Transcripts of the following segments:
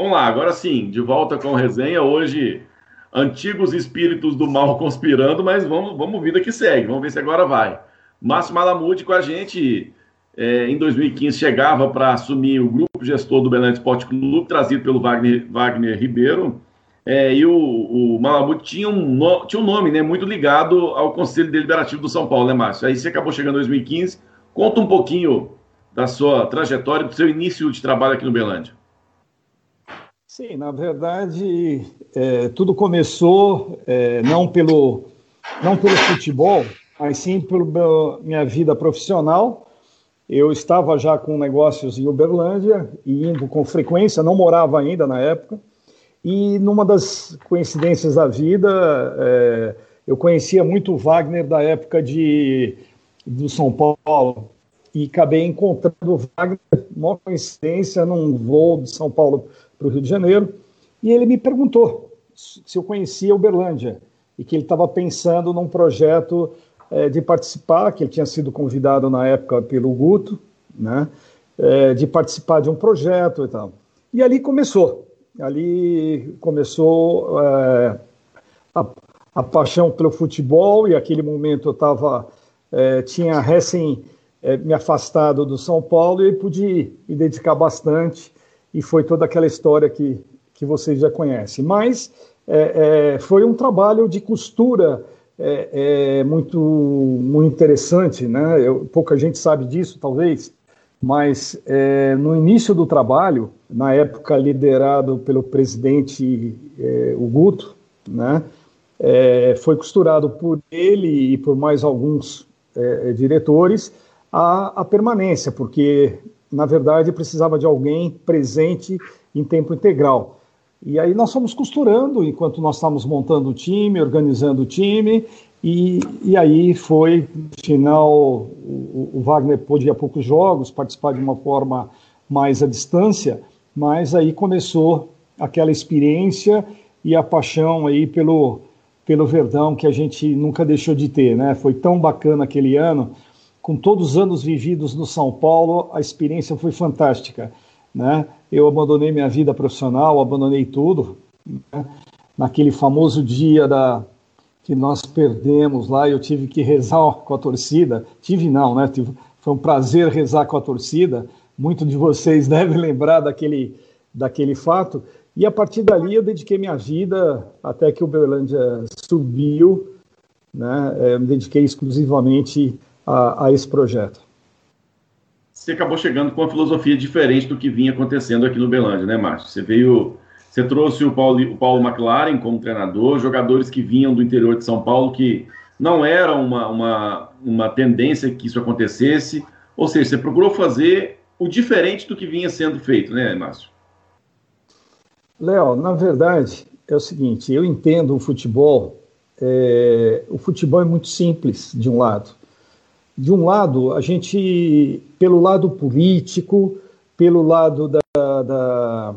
Vamos lá, agora sim, de volta com resenha. Hoje, antigos espíritos do mal conspirando, mas vamos, vamos vida que segue. Vamos ver se agora vai. Márcio Malamute com a gente. É, em 2015 chegava para assumir o grupo gestor do Belém Esporte Clube, trazido pelo Wagner, Wagner Ribeiro. É, e o, o tinha um, no, tinha um nome né, muito ligado ao Conselho Deliberativo do São Paulo, né, Márcio? Aí você acabou chegando em 2015. Conta um pouquinho da sua trajetória, do seu início de trabalho aqui no Belândia. Sim, na verdade, é, tudo começou é, não, pelo, não pelo futebol, mas sim pela minha vida profissional. Eu estava já com negócios em Uberlândia e indo com frequência, não morava ainda na época. E numa das coincidências da vida, é, eu conhecia muito Wagner da época de, do São Paulo e acabei encontrando o Wagner, uma coincidência, num voo de São Paulo para o Rio de Janeiro, e ele me perguntou se eu conhecia Uberlândia e que ele estava pensando num projeto é, de participar, que ele tinha sido convidado na época pelo Guto, né, é, de participar de um projeto e tal. E ali começou, ali começou é, a, a, paixão pelo futebol e aquele momento eu estava tinha recém me afastado do São Paulo e pude me dedicar bastante e foi toda aquela história que, que vocês já conhecem. Mas é, é, foi um trabalho de costura é, é muito, muito interessante, né? Eu, pouca gente sabe disso, talvez, mas é, no início do trabalho, na época liderado pelo presidente é, Guto, né? foi costurado por ele e por mais alguns diretores a, a permanência, porque na verdade, precisava de alguém presente em tempo integral. E aí nós fomos costurando enquanto nós estávamos montando o time, organizando o time, e, e aí foi, no final, o, o Wagner pôde ir a poucos jogos, participar de uma forma mais à distância, mas aí começou aquela experiência e a paixão aí pelo, pelo Verdão que a gente nunca deixou de ter, né? Foi tão bacana aquele ano, com todos os anos vividos no São Paulo, a experiência foi fantástica. Né? Eu abandonei minha vida profissional, abandonei tudo. Né? Naquele famoso dia da, que nós perdemos lá, eu tive que rezar com a torcida. Tive não, né? Foi um prazer rezar com a torcida. Muitos de vocês devem lembrar daquele, daquele fato. E a partir dali eu dediquei minha vida até que o Berlândia subiu. Né? Eu me dediquei exclusivamente a, a esse projeto. Você acabou chegando com uma filosofia diferente do que vinha acontecendo aqui no Belândia, né, Márcio? Você veio, você trouxe o Paulo, o Paulo McLaren como treinador, jogadores que vinham do interior de São Paulo que não era uma, uma, uma tendência que isso acontecesse, ou seja, você procurou fazer o diferente do que vinha sendo feito, né, Márcio? Léo, na verdade, é o seguinte, eu entendo o futebol, é, o futebol é muito simples, de um lado de um lado, a gente, pelo lado político, pelo lado da, da,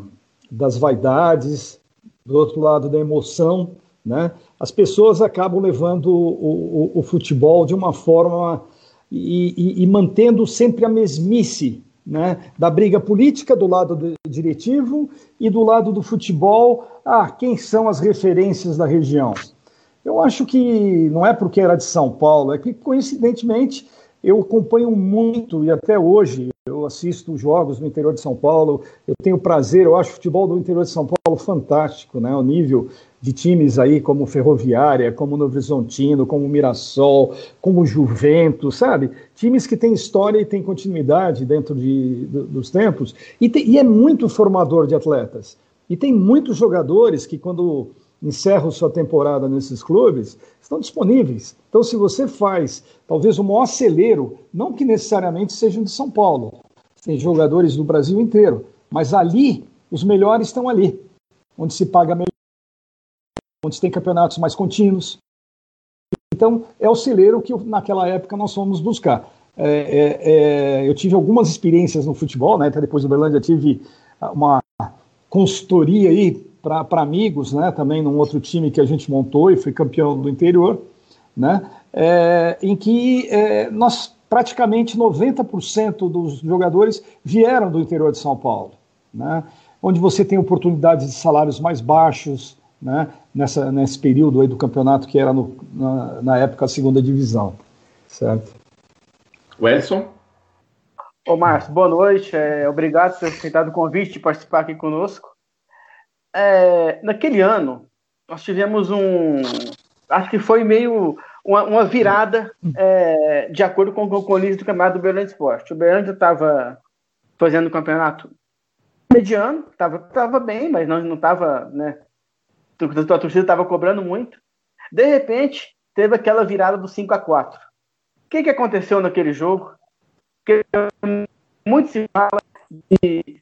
das vaidades, do outro lado da emoção, né? as pessoas acabam levando o, o, o futebol de uma forma e, e, e, mantendo sempre a mesmice né? da briga política do lado do diretivo e do lado do futebol. Ah, quem são as referências da região? Eu acho que não é porque era de São Paulo, é que coincidentemente eu acompanho muito e até hoje eu assisto jogos no interior de São Paulo. Eu tenho prazer, eu acho o futebol do interior de São Paulo fantástico, né? O nível de times aí como Ferroviária, como Novo Horizontino, como Mirassol, como Juventus, sabe? Times que têm história e têm continuidade dentro de, dos tempos e, e é muito formador de atletas. E tem muitos jogadores que quando encerram sua temporada nesses clubes, estão disponíveis. Então, se você faz talvez o maior celeiro, não que necessariamente sejam de São Paulo, tem jogadores do Brasil inteiro, mas ali, os melhores estão ali, onde se paga melhor, onde tem campeonatos mais contínuos. Então, é o celeiro que naquela época nós fomos buscar. É, é, é, eu tive algumas experiências no futebol, né? Até depois do Berlândia tive uma consultoria aí para amigos, né? Também num outro time que a gente montou e fui campeão do interior, né? É, em que é, nós praticamente 90% dos jogadores vieram do interior de São Paulo, né? onde você tem oportunidades de salários mais baixos, né, nessa, nesse período aí do campeonato que era no, na, na época a segunda divisão, certo? Welson? Ô, Márcio, boa noite. É, obrigado por ter aceitado o convite de participar aqui conosco. É, naquele ano, nós tivemos um. Acho que foi meio uma, uma virada é, de acordo com o colírio do campeonato do Berlândia Esporte. O Berlândia estava fazendo o campeonato mediano, estava tava bem, mas não estava. Né, a torcida estava cobrando muito. De repente, teve aquela virada do 5 a 4 O que, que aconteceu naquele jogo? Porque muito se fala de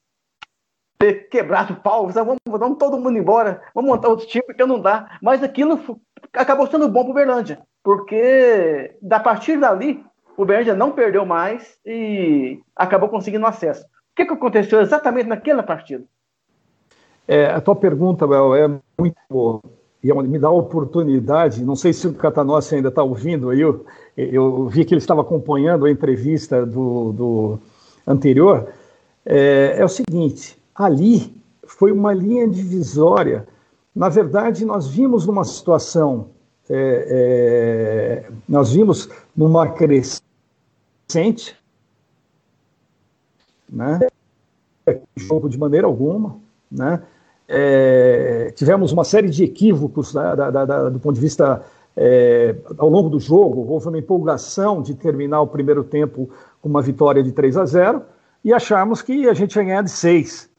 ter quebrado o pau, vamos, vamos todo mundo embora, vamos montar outro time, porque não dá. Mas aquilo acabou sendo bom para o Berlândia, porque da partir dali, o Berlândia não perdeu mais e acabou conseguindo acesso. O que, que aconteceu exatamente naquela partida? É, a tua pergunta, Bel, é muito boa. E me dá a oportunidade, não sei se o Catanossi ainda está ouvindo eu, eu, vi que ele estava acompanhando a entrevista do, do anterior, é, é o seguinte, ali foi uma linha divisória. Na verdade, nós vimos numa situação, é, é, nós vimos numa crescente, né? jogo de maneira alguma, né? É, tivemos uma série de equívocos né, da, da, da, do ponto de vista é, ao longo do jogo. Houve uma empolgação de terminar o primeiro tempo com uma vitória de 3 a 0 e acharmos que a gente ia ganhar de 6.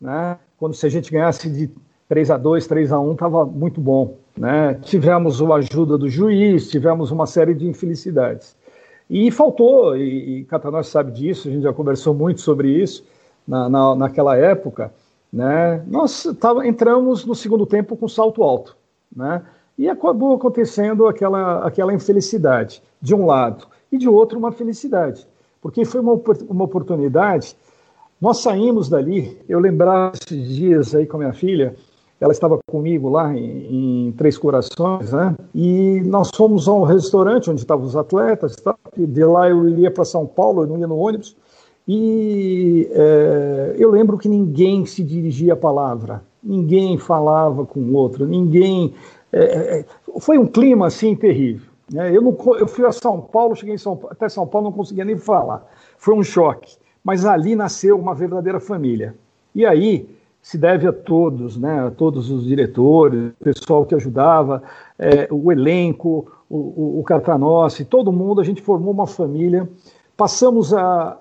Né? Quando se a gente ganhasse de 3 a 2 3 a 1 estava muito bom. Né? Tivemos a ajuda do juiz, tivemos uma série de infelicidades. E faltou, e, e Catanós sabe disso, a gente já conversou muito sobre isso na, na, naquela época, né? Nós tava, entramos no segundo tempo com salto alto, né? E acabou acontecendo aquela, aquela infelicidade, de um lado, e de outro, uma felicidade, porque foi uma, uma oportunidade. Nós saímos dali, eu lembrava esses dias aí com a minha filha, ela estava comigo lá em, em, Três Corações, né? E nós fomos ao restaurante onde estavam os atletas, tá? e de lá eu iria para São Paulo, eu não ia no ônibus, e é, eu lembro que ninguém se dirigia a palavra, ninguém falava com o outro, ninguém. É, é, foi um clima assim terrível. Né? Eu, não, eu fui a São Paulo, cheguei São, até São Paulo, não conseguia nem falar. Foi um choque. Mas ali nasceu uma verdadeira família. E aí se deve a todos, né, a todos os diretores, o pessoal que ajudava, é, o elenco, o, o, o Catanossi, todo mundo, a gente formou uma família. Passamos a,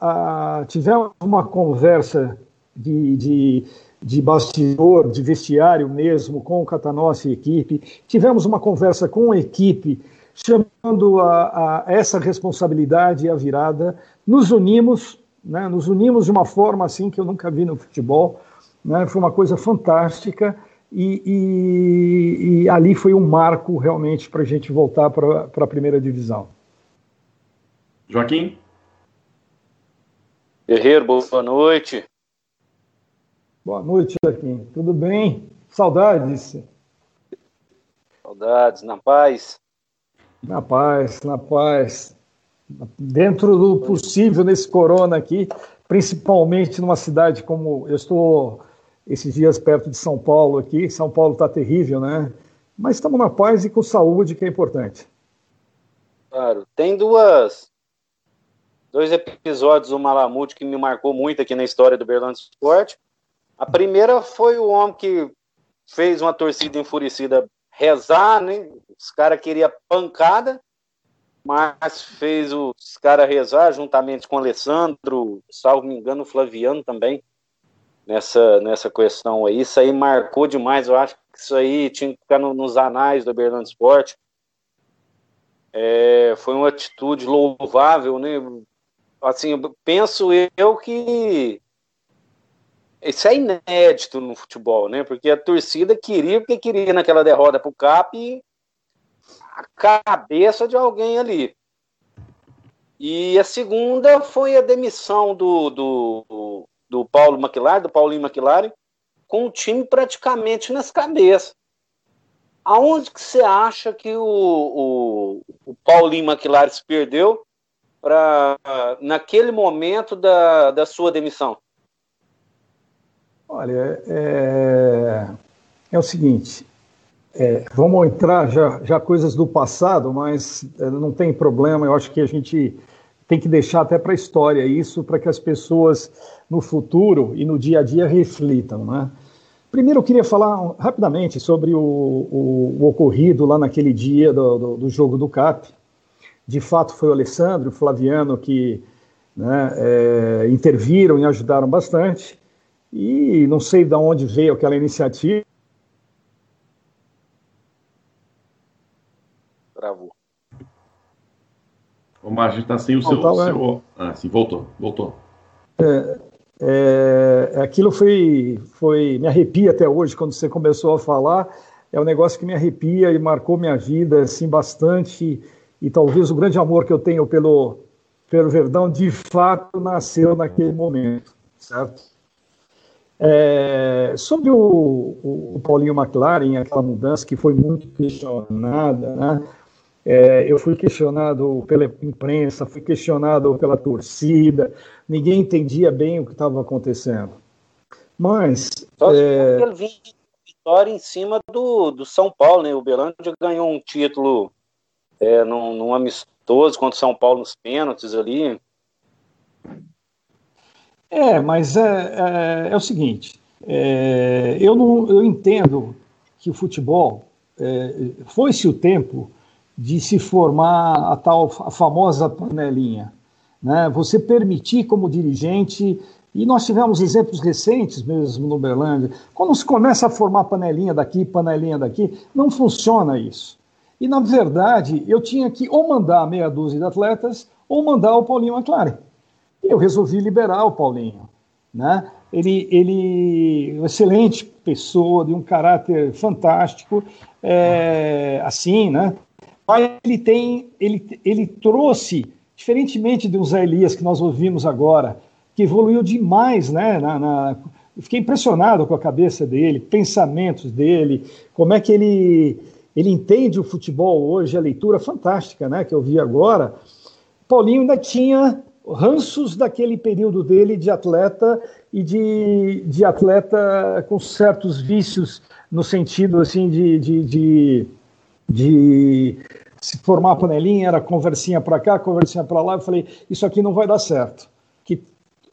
a tivemos uma conversa de, de, de, bastidor, de vestiário mesmo, com o Catanossi e equipe, tivemos uma conversa com a equipe, chamando a, a essa responsabilidade a virada, nos unimos, né, nos unimos de uma forma assim que eu nunca vi no futebol, né, foi uma coisa fantástica, e, e, e ali foi um marco realmente para a gente voltar para a primeira divisão. Joaquim? Guerreiro, boa noite. Boa noite, Joaquim. Tudo bem? Saudades. Saudades, na paz. Na paz, na paz. Dentro do possível nesse corona aqui, principalmente numa cidade como eu estou esses dias perto de São Paulo aqui. São Paulo está terrível, né? Mas estamos na paz e com saúde, que é importante. Claro. Tem duas dois episódios do Malamute que me marcou muito aqui na história do Berlândia Sport. A primeira foi o homem que fez uma torcida enfurecida rezar, né? Os caras queriam pancada, mas fez os caras rezar juntamente com o Alessandro, salvo me engano, o Flaviano também, nessa, nessa questão aí. Isso aí marcou demais, eu acho que isso aí tinha que ficar no, nos anais do Berlândia Sport. É, foi uma atitude louvável, né? assim, penso eu que isso é inédito no futebol, né? Porque a torcida queria, porque queria naquela derrota para o CAP a cabeça de alguém ali. E a segunda foi a demissão do, do, do Paulo McLaren, do Paulinho McLaren, com o time praticamente nas cabeças. Aonde que você acha que o, o, o Paulinho McLaren se perdeu para naquele momento da, da sua demissão? Olha, é, é o seguinte, é, vamos entrar já, já coisas do passado, mas é, não tem problema, eu acho que a gente tem que deixar até para a história isso, para que as pessoas no futuro e no dia a dia reflitam. Né? Primeiro, eu queria falar rapidamente sobre o, o, o ocorrido lá naquele dia do, do, do, jogo do CAP. De fato, foi o Alessandro, o Flaviano que né, é, interviram e ajudaram bastante. E não sei de onde veio aquela iniciativa. Travou. O Márcio está sem o seu. Tá seu... Ah, sim, voltou, voltou. É, é, aquilo foi, foi. Me arrepia até hoje quando você começou a falar. É um negócio que me arrepia e marcou minha vida assim, bastante. E talvez o grande amor que eu tenho pelo, pelo Verdão de fato nasceu naquele momento, certo? É, sobre o, o, o, Paulinho McLaren, aquela mudança que foi muito questionada, né? É, eu fui questionado pela imprensa, fui questionado pela torcida, ninguém entendia bem o que estava acontecendo. Mas. Só é... ele vinha vitória em cima do, do São Paulo, né? O Belândia ganhou um título é, num, num amistoso contra o São Paulo nos pênaltis ali. É, mas é, é, é o seguinte: é, eu, não, eu entendo que o futebol é, foi-se o tempo de se formar a tal a famosa panelinha. Né? Você permitir como dirigente, e nós tivemos exemplos recentes mesmo no Berlândia, quando se começa a formar panelinha daqui, panelinha daqui, não funciona isso. E, na verdade, eu tinha que ou mandar meia dúzia de atletas ou mandar o Paulinho McLaren. Eu resolvi liberar o Paulinho. Né? Ele, ele excelente pessoa, de um caráter fantástico, é, assim, né? Ele tem, ele, ele trouxe, diferentemente de um Zé Elias que nós ouvimos agora, que evoluiu demais, né? Na, na, fiquei impressionado com a cabeça dele, pensamentos dele, como é que ele, ele entende o futebol hoje, a leitura fantástica, né? Que eu vi agora. Paulinho ainda tinha ranços daquele período dele de atleta e de, de atleta com certos vícios no sentido assim de, de, de de se formar a panelinha, era conversinha para cá, conversinha para lá. Eu falei, isso aqui não vai dar certo. Que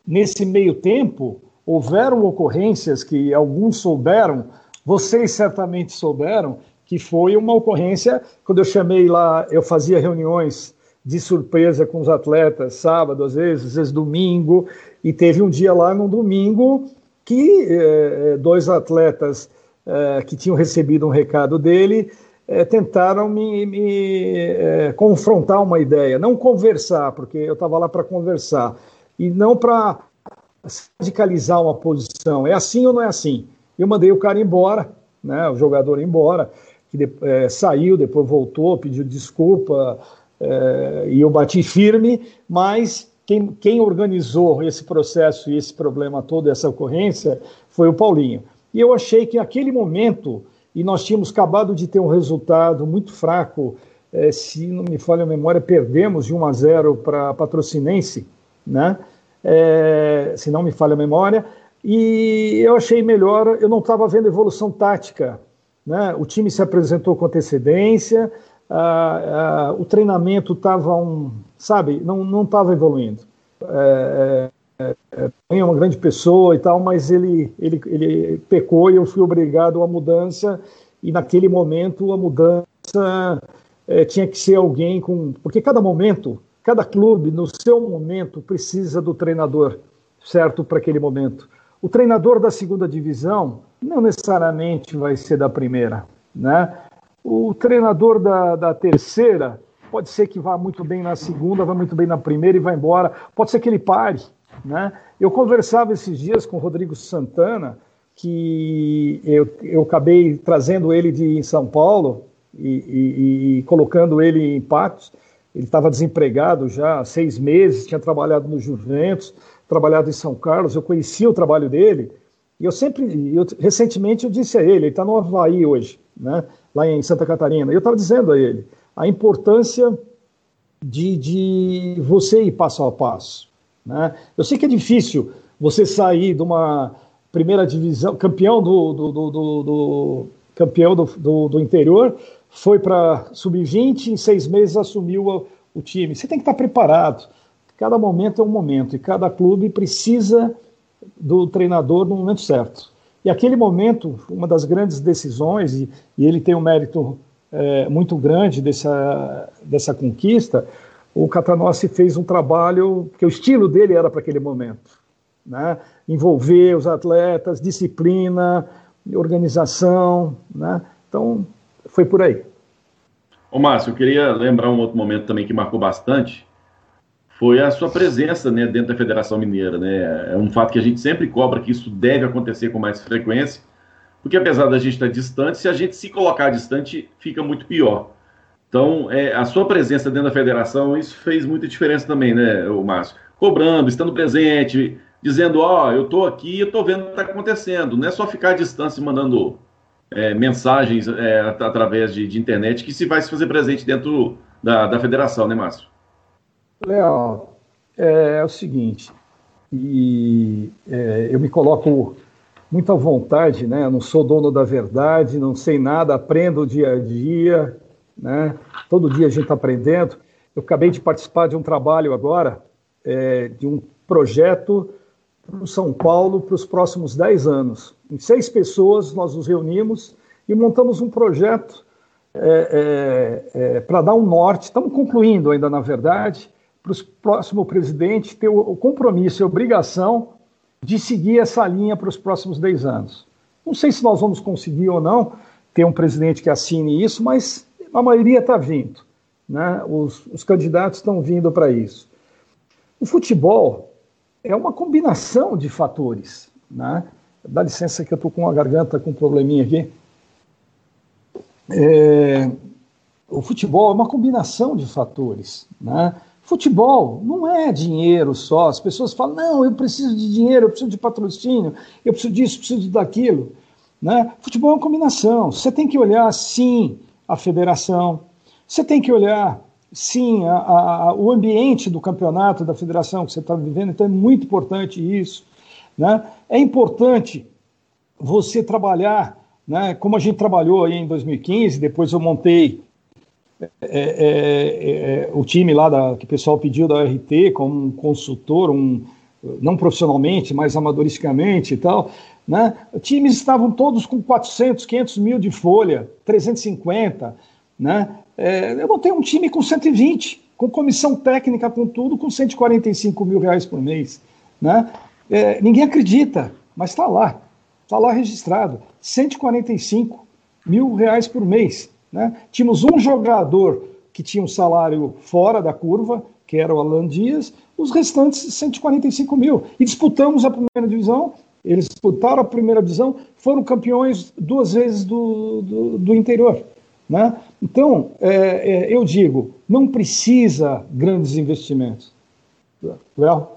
nesse meio tempo houveram ocorrências que alguns souberam, vocês certamente souberam, que foi uma ocorrência quando eu chamei lá, eu fazia reuniões de surpresa com os atletas, sábado às vezes, às vezes domingo, e teve um dia lá no domingo que eh, dois atletas eh, que tinham recebido um recado dele é, tentaram me, me é, confrontar uma ideia, não conversar, porque eu estava lá para conversar, e não para radicalizar uma posição. É assim ou não é assim? Eu mandei o cara embora, né, o jogador embora, que de, é, saiu, depois voltou, pediu desculpa, é, e eu bati firme, mas quem, quem organizou esse processo e esse problema todo, essa ocorrência, foi o Paulinho. E eu achei que naquele momento e nós tínhamos acabado de ter um resultado muito fraco. É, se não me falha a memória, perdemos de 1 a 0 para Patrocinense, né? É, se não me falha a memória. E eu achei melhor, eu não estava vendo evolução tática. Né? O time se apresentou com antecedência, o treinamento estava um, sabe, não estava evoluindo. É, é, é uma grande pessoa e tal, mas ele, ele, ele pecou e eu fui obrigado à mudança, e naquele momento a mudança é, tinha que ser alguém com. Porque cada momento, cada clube, no seu momento, precisa do treinador certo para aquele momento. O treinador da segunda divisão não necessariamente vai ser da primeira, né? O treinador da, da terceira pode ser que vá muito bem na segunda, vá muito bem na primeira e vá embora. Pode ser que ele pare, né? Eu conversava esses dias com o Rodrigo Santana, que eu, eu acabei trazendo ele de São Paulo e, e, e colocando ele em Patos. Ele estava desempregado já há seis meses, tinha trabalhado no Juventus, trabalhado em São Carlos. Eu conhecia o trabalho dele e eu sempre, eu, recentemente eu disse a ele, ele está no Havaí hoje, né? lá em Santa Catarina. E eu estava dizendo a ele a importância de, de você ir passo a passo. Né? Eu sei que é difícil você sair de uma, primeira divisão, campeão do, do, do, do campeão do, do, interior, foi para sub-20, em seis meses assumiu o, o time. Você tem que estar preparado. Cada momento é um momento e cada clube precisa do treinador no momento certo. E aquele momento, uma das grandes decisões, e, e ele tem um mérito é, muito grande dessa, dessa conquista, o Catanossi fez um trabalho que o estilo dele era para aquele momento. Né? Envolver os atletas, disciplina, organização. Né? Então, foi por aí. Ô, Márcio, eu queria lembrar um outro momento também que marcou bastante, foi a sua presença né, dentro da Federação Mineira. Né? É um fato que a gente sempre cobra que isso deve acontecer com mais frequência, porque apesar da gente estar distante, se a gente se colocar distante, fica muito pior. Então, é, a sua presença dentro da federação, isso fez muita diferença também, né, o Márcio? Cobrando, estando presente, dizendo, ó, oh, eu estou aqui, eu estou vendo o que está acontecendo. Não é só ficar à distância mandando é, mensagens é, através de, de, internet que se vai se fazer presente dentro da, da federação, né, Márcio? Léo, é, é, o seguinte, e é, eu me coloco muito à vontade, né? Não sou dono da verdade, não sei nada, aprendo dia a dia, né? Todo dia a gente está aprendendo. Eu acabei de participar de um trabalho agora, é, de um projeto para São Paulo para os próximos 10 anos. Em seis pessoas nós nos reunimos e montamos um projeto é, é, é para dar um norte. Estamos concluindo ainda, na verdade, para o próximo presidente ter o, o compromisso e a obrigação de seguir essa linha para os próximos 10 anos. Não sei se nós vamos conseguir ou não ter um presidente que assine isso, mas a maioria está vindo. Né? Os, os candidatos estão vindo para isso. O futebol é uma combinação de fatores. Né? Dá licença que eu estou com a garganta com um probleminha aqui. É, o futebol é uma combinação de fatores. Né? Futebol não é dinheiro só. As pessoas falam, não, eu preciso de dinheiro, eu preciso de patrocínio, eu preciso disso, preciso daquilo. Né? Futebol é uma combinação. Você tem que olhar, sim, a federação, você tem que olhar, sim, a, a, o ambiente do campeonato, da federação que você está vivendo, então é muito importante isso. Né? É importante você trabalhar, né, como a gente trabalhou aí em 2015, depois eu montei é, é, é, o time lá da, que o pessoal pediu da RT como um consultor, um, não profissionalmente, mas amadoristicamente e tal, né? Times estavam todos com 400, 500 mil de folha, 350, né? É, eu montei um time com 120, com comissão técnica, com tudo, com 145 mil reais por mês, né? É, ninguém acredita, mas está lá, está lá registrado, 145 mil reais por mês. Né? Tínhamos um jogador que tinha um salário fora da curva, que era o Alan Dias, os restantes 145 mil. E disputamos a primeira divisão, eles disputaram a primeira divisão, foram campeões duas vezes do, do, do interior. Né? Então, é, é, eu digo, não precisa grandes investimentos. Léo?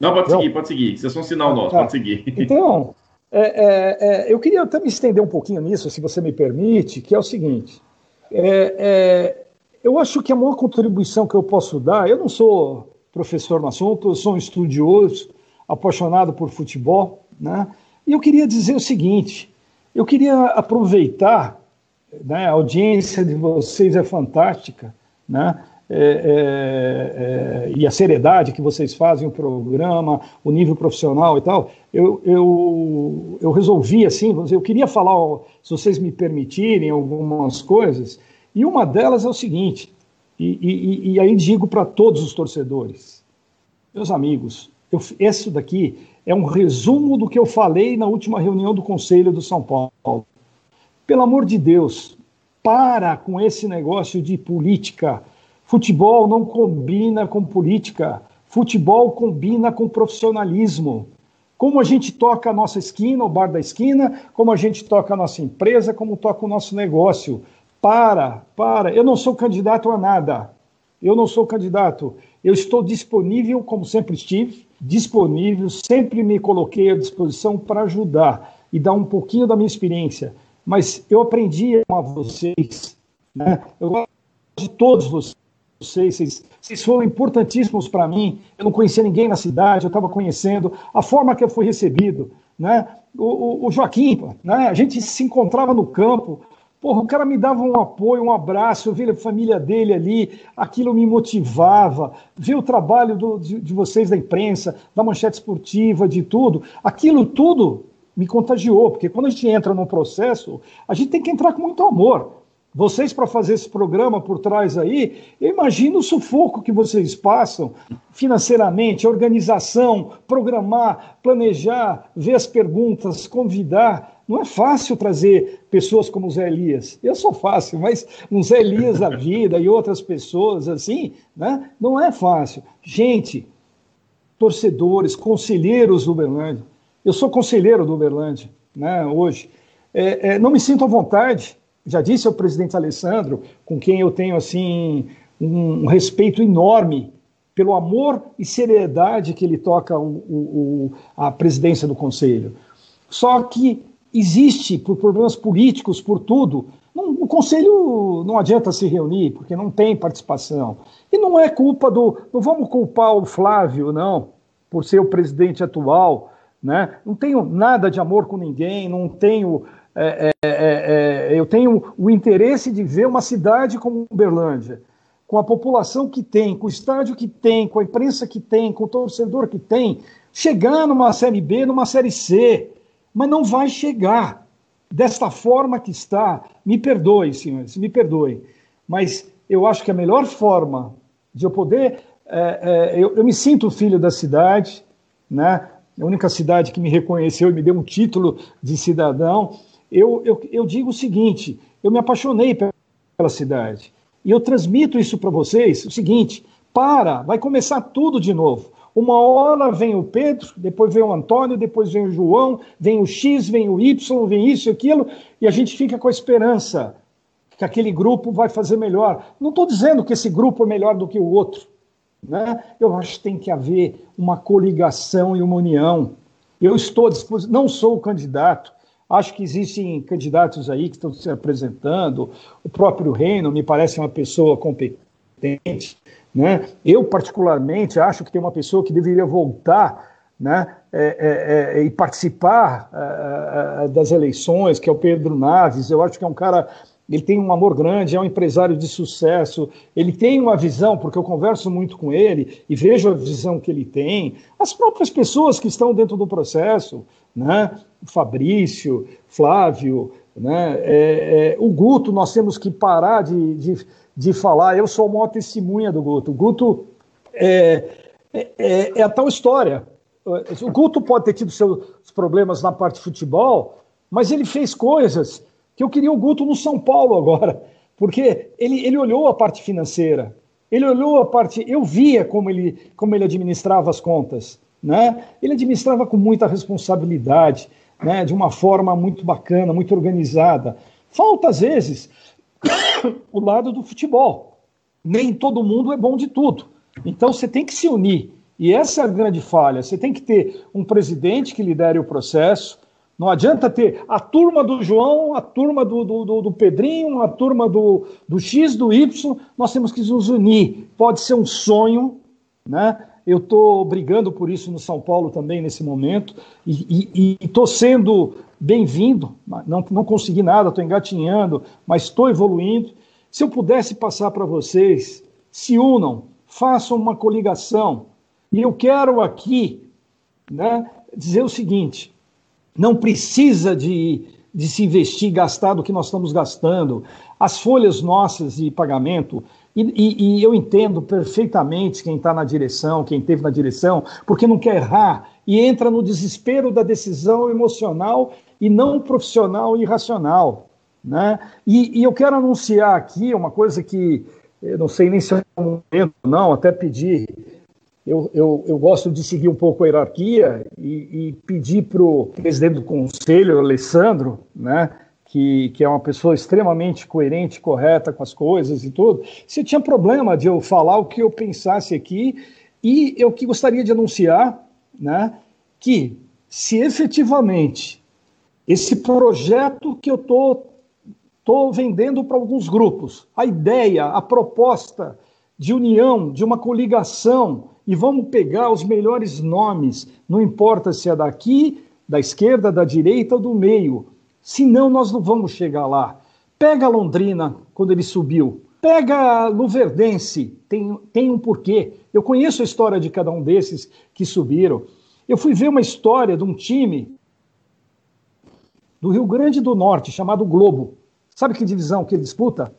Não, pode Léo? seguir, pode seguir. Isso é só um sinal nosso, tá. pode seguir. Então, é, é, é, eu queria até me estender um pouquinho nisso, se você me permite, que é o seguinte: é, eu acho que a maior contribuição que eu posso dar, eu não sou professor no assunto, eu sou um estudioso, apaixonado por futebol, né? E eu queria dizer o seguinte: eu queria aproveitar, né, a audiência de vocês é fantástica, né? É, é, é, e a seriedade que vocês fazem o programa, o nível profissional e tal, eu, eu, eu resolvi assim, eu queria falar, se vocês me permitirem, algumas coisas, e uma delas é o seguinte, e, e, e aí digo para todos os torcedores, meus amigos, eu, isso daqui é um resumo do que eu falei na última reunião do Conselho do São Paulo. Pelo amor de Deus, para com esse negócio de política Futebol não combina com política. Futebol combina com profissionalismo. Como a gente toca a nossa esquina, o bar da esquina, como a gente toca a nossa empresa, como toca o nosso negócio. Para, para. Eu não sou candidato a nada. Eu não sou candidato. Eu estou disponível, como sempre estive, disponível, sempre me coloquei à disposição para ajudar e dar um pouquinho da minha experiência. Mas eu aprendi a vocês, né? eu gosto de todos vocês, vocês, vocês foram importantíssimos para mim. Eu não conhecia ninguém na cidade, eu estava conhecendo a forma que eu fui recebido. né? O, o, o Joaquim, né? A gente se encontrava no campo, Porra, o cara me dava um apoio, um abraço, eu via a família dele ali, aquilo me motivava. Ver o trabalho do, de, de, vocês da imprensa, da manchete esportiva, de tudo, aquilo tudo me contagiou, porque quando a gente entra num processo, a gente tem que entrar com muito amor. Vocês, para fazer esse programa por trás aí, eu imagino o sufoco que vocês passam financeiramente, organização, programar, planejar, ver as perguntas, convidar. Não é fácil trazer pessoas como o Zé Elias. Eu sou fácil, mas um Zé Elias da vida e outras pessoas assim, né? não é fácil. Gente, torcedores, conselheiros do Uberlândia. Eu sou conselheiro do Uberlândia né, hoje. É, é, não me sinto à vontade já disse ao presidente Alessandro, com quem eu tenho assim um respeito enorme pelo amor e seriedade que ele toca o, o, a presidência do conselho. Só que existe, por problemas políticos, por tudo, não, o conselho não adianta se reunir, porque não tem participação. E não é culpa do. Não vamos culpar o Flávio, não, por ser o presidente atual. Né? Não tenho nada de amor com ninguém, não tenho é é, é, é, eu tenho o interesse de ver uma cidade como Uberlândia, com a população que tem, com o estádio que tem, com a imprensa que tem, com o torcedor que tem, chegar numa Série B, numa Série C. Mas não vai chegar desta forma que está. Me perdoe, senhores, me perdoe. Mas eu acho que a melhor forma de eu poder. É, é, eu, eu, me sinto filho da cidade, né? a única cidade que me reconheceu e me deu um título de cidadão eu, eu, eu digo o seguinte: eu me apaixonei pela cidade. E eu transmito isso para vocês: o seguinte, para, vai começar tudo de novo. Uma hora vem o Pedro, depois vem o Antônio, depois vem o João, vem o X, vem o Y, vem isso e aquilo, e a gente fica com a esperança que aquele grupo vai fazer melhor. Não estou dizendo que esse grupo é melhor do que o outro. Né? Eu acho que tem que haver uma coligação e uma união. Eu estou disposto, não sou o candidato, Acho que existem candidatos aí que estão se apresentando. O próprio Reino me parece uma pessoa competente. Né? Eu, particularmente, acho que tem uma pessoa que deveria voltar né, é, é, é, e participar é, é, das eleições, que é o Pedro Naves. Eu acho que é um cara ele tem um amor grande, é um empresário de sucesso, ele tem uma visão, porque eu converso muito com ele e vejo a visão que ele tem, as próprias pessoas que estão dentro do processo, né? Fabrício, Flávio, né? É, é, o Guto, nós temos que parar de, de, de falar, eu sou a maior testemunha do Guto. O Guto é, é, é, é a tal história. O Guto pode ter tido seus problemas na parte de futebol, mas ele fez coisas que eu queria o Guto no São Paulo agora, porque ele, ele olhou a parte financeira, ele olhou a parte. Eu via como ele, como ele administrava as contas. Né? Ele administrava com muita responsabilidade, né? de uma forma muito bacana, muito organizada. Falta, às vezes, o lado do futebol. Nem todo mundo é bom de tudo. Então você tem que se unir. E essa é a grande falha. Você tem que ter um presidente que lidere o processo, não adianta ter a turma do João, a turma do, do, do, Pedrinho, a turma do, do X, do Y. Nós temos que nos unir. Pode ser um sonho, né? Eu estou brigando por isso no São Paulo também nesse momento e estou sendo bem-vindo. Não, não consegui nada, estou engatinhando, mas estou evoluindo. Se eu pudesse passar para vocês, se unam, façam uma coligação. E eu quero aqui né, dizer o seguinte: não precisa de, de se investir, gastar do que nós estamos gastando. As folhas nossas de pagamento, e, e, e eu entendo perfeitamente quem está na direção, quem esteve na direção, porque não quer errar e entra no desespero da decisão emocional e não profissional e racional. Né? E, e eu quero anunciar aqui uma coisa que eu não sei nem se é um momento, não, até pedir eu, eu, eu, gosto de seguir um pouco a hierarquia e, e pedir para o presidente do conselho, Alessandro, né, que, que é uma pessoa extremamente coerente, correta com as coisas e tudo, se tinha problema de eu falar o que eu pensasse aqui e eu que gostaria de anunciar né, que se efetivamente esse projeto que eu tô, tô vendendo para alguns grupos, a ideia, a proposta de união, de uma coligação, e vamos pegar os melhores nomes, não importa se é daqui da esquerda, da direita ou do meio. Senão nós não vamos chegar lá. Pega Londrina quando ele subiu. Pega Luverdense, tem, tem um porquê. Eu conheço a história de cada um desses que subiram. Eu fui ver uma história de um time do Rio Grande do Norte, chamado Globo. Sabe que divisão que ele disputa?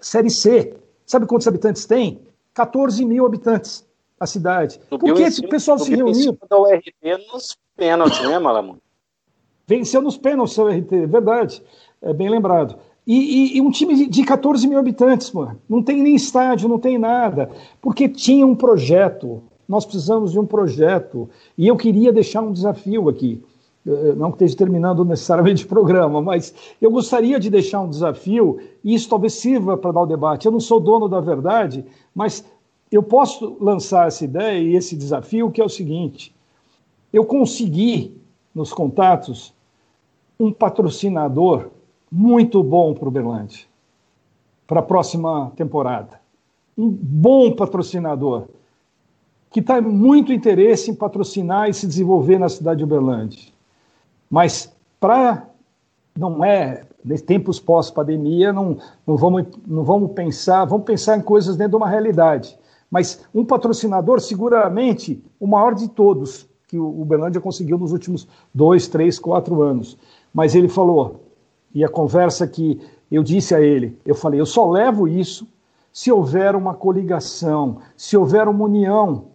Série C. Sabe quantos habitantes tem? 14 mil habitantes a cidade. Subiu Por que esse pessoal se reuniu? da URT nos pênaltis, né, Malamu? Venceu nos pênaltis o URT, é verdade. É bem lembrado. E, e, e, um time de 14 mil habitantes, mano. Não tem nem estádio, não tem nada. Porque tinha um projeto. Nós precisamos de um projeto. E eu queria deixar um desafio aqui. Eh, não que esteja terminando necessariamente o programa, mas eu gostaria de deixar um desafio, e isso talvez sirva para dar o debate. Eu não sou dono da verdade, mas eu posso lançar essa ideia e esse desafio, que é o seguinte: eu consegui, nos contatos, um patrocinador muito bom para o Berlândia, para a próxima temporada. Um bom patrocinador, que está muito interesse em patrocinar e se desenvolver na cidade de Uberlândia. Mas para não é nesses tempos pós-pandemia, não, não, vamos, não vamos pensar, vamos pensar em coisas dentro de uma realidade. Mas um patrocinador, seguramente, o maior de todos, que o Uberlândia conseguiu nos últimos dois, três, quatro anos. Mas ele falou, e a conversa que eu disse a ele, eu falei, eu só levo isso se houver uma coligação, se houver uma união.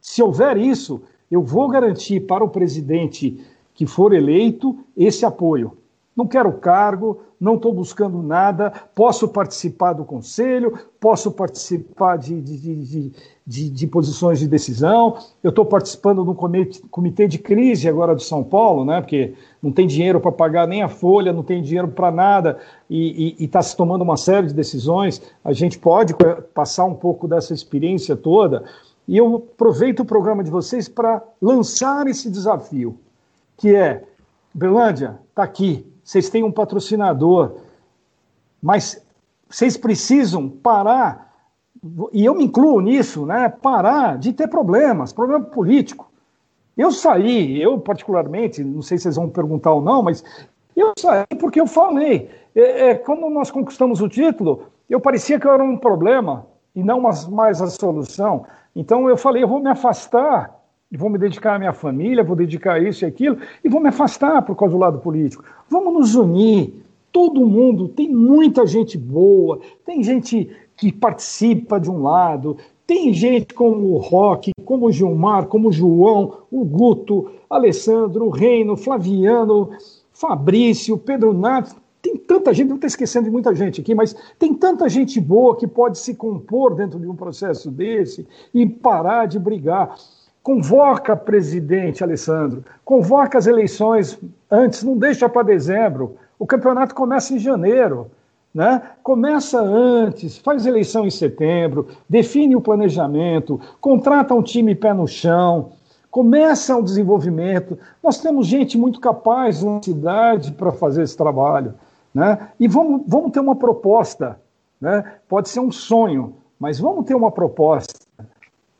Se houver isso, eu vou garantir para o presidente que for eleito esse apoio. Não quero cargo, não estou buscando nada, posso participar do conselho, posso participar de, de, de, de posições de decisão. Eu estou participando do comitê, comitê de crise agora de São Paulo, né? Porque não tem dinheiro para pagar nem a folha, não tem dinheiro para nada e está se tomando uma série de decisões. A gente pode passar um pouco dessa experiência toda. E eu aproveito o programa de vocês para lançar esse desafio que é, Belândia, está aqui, vocês têm um patrocinador, mas vocês precisam parar, e eu me incluo nisso, né, parar de ter problemas, problema político. Eu saí, eu particularmente, não sei se vocês vão perguntar ou não, mas eu saí porque eu falei. É, é, quando nós conquistamos o título, eu parecia que eu era um problema e não mais, a solução. Então eu falei, eu vou me afastar vou me dedicar à minha família, vou dedicar isso e aquilo, e vou me afastar por causa do lado político. Vamos nos unir. Todo mundo, tem muita gente boa, tem gente que participa de um lado, tem gente como o Roque, como o Gilmar, como o João, o Guto, Alessandro, o Reino, Flaviano, Fabrício, Pedro Nato. Tem tanta gente, não estou esquecendo de muita gente aqui, mas tem tanta gente boa que pode se compor dentro de um processo desse e parar de brigar. Convoca, presidente Alessandro, convoca as eleições antes, não deixa para dezembro. O campeonato começa em janeiro. Né? Começa antes, faz eleição em setembro, define o planejamento, contrata um time pé no chão, começa o desenvolvimento. Nós temos gente muito capaz na cidade para fazer esse trabalho. Né? E vamos, vamos ter uma proposta. Né? Pode ser um sonho, mas vamos ter uma proposta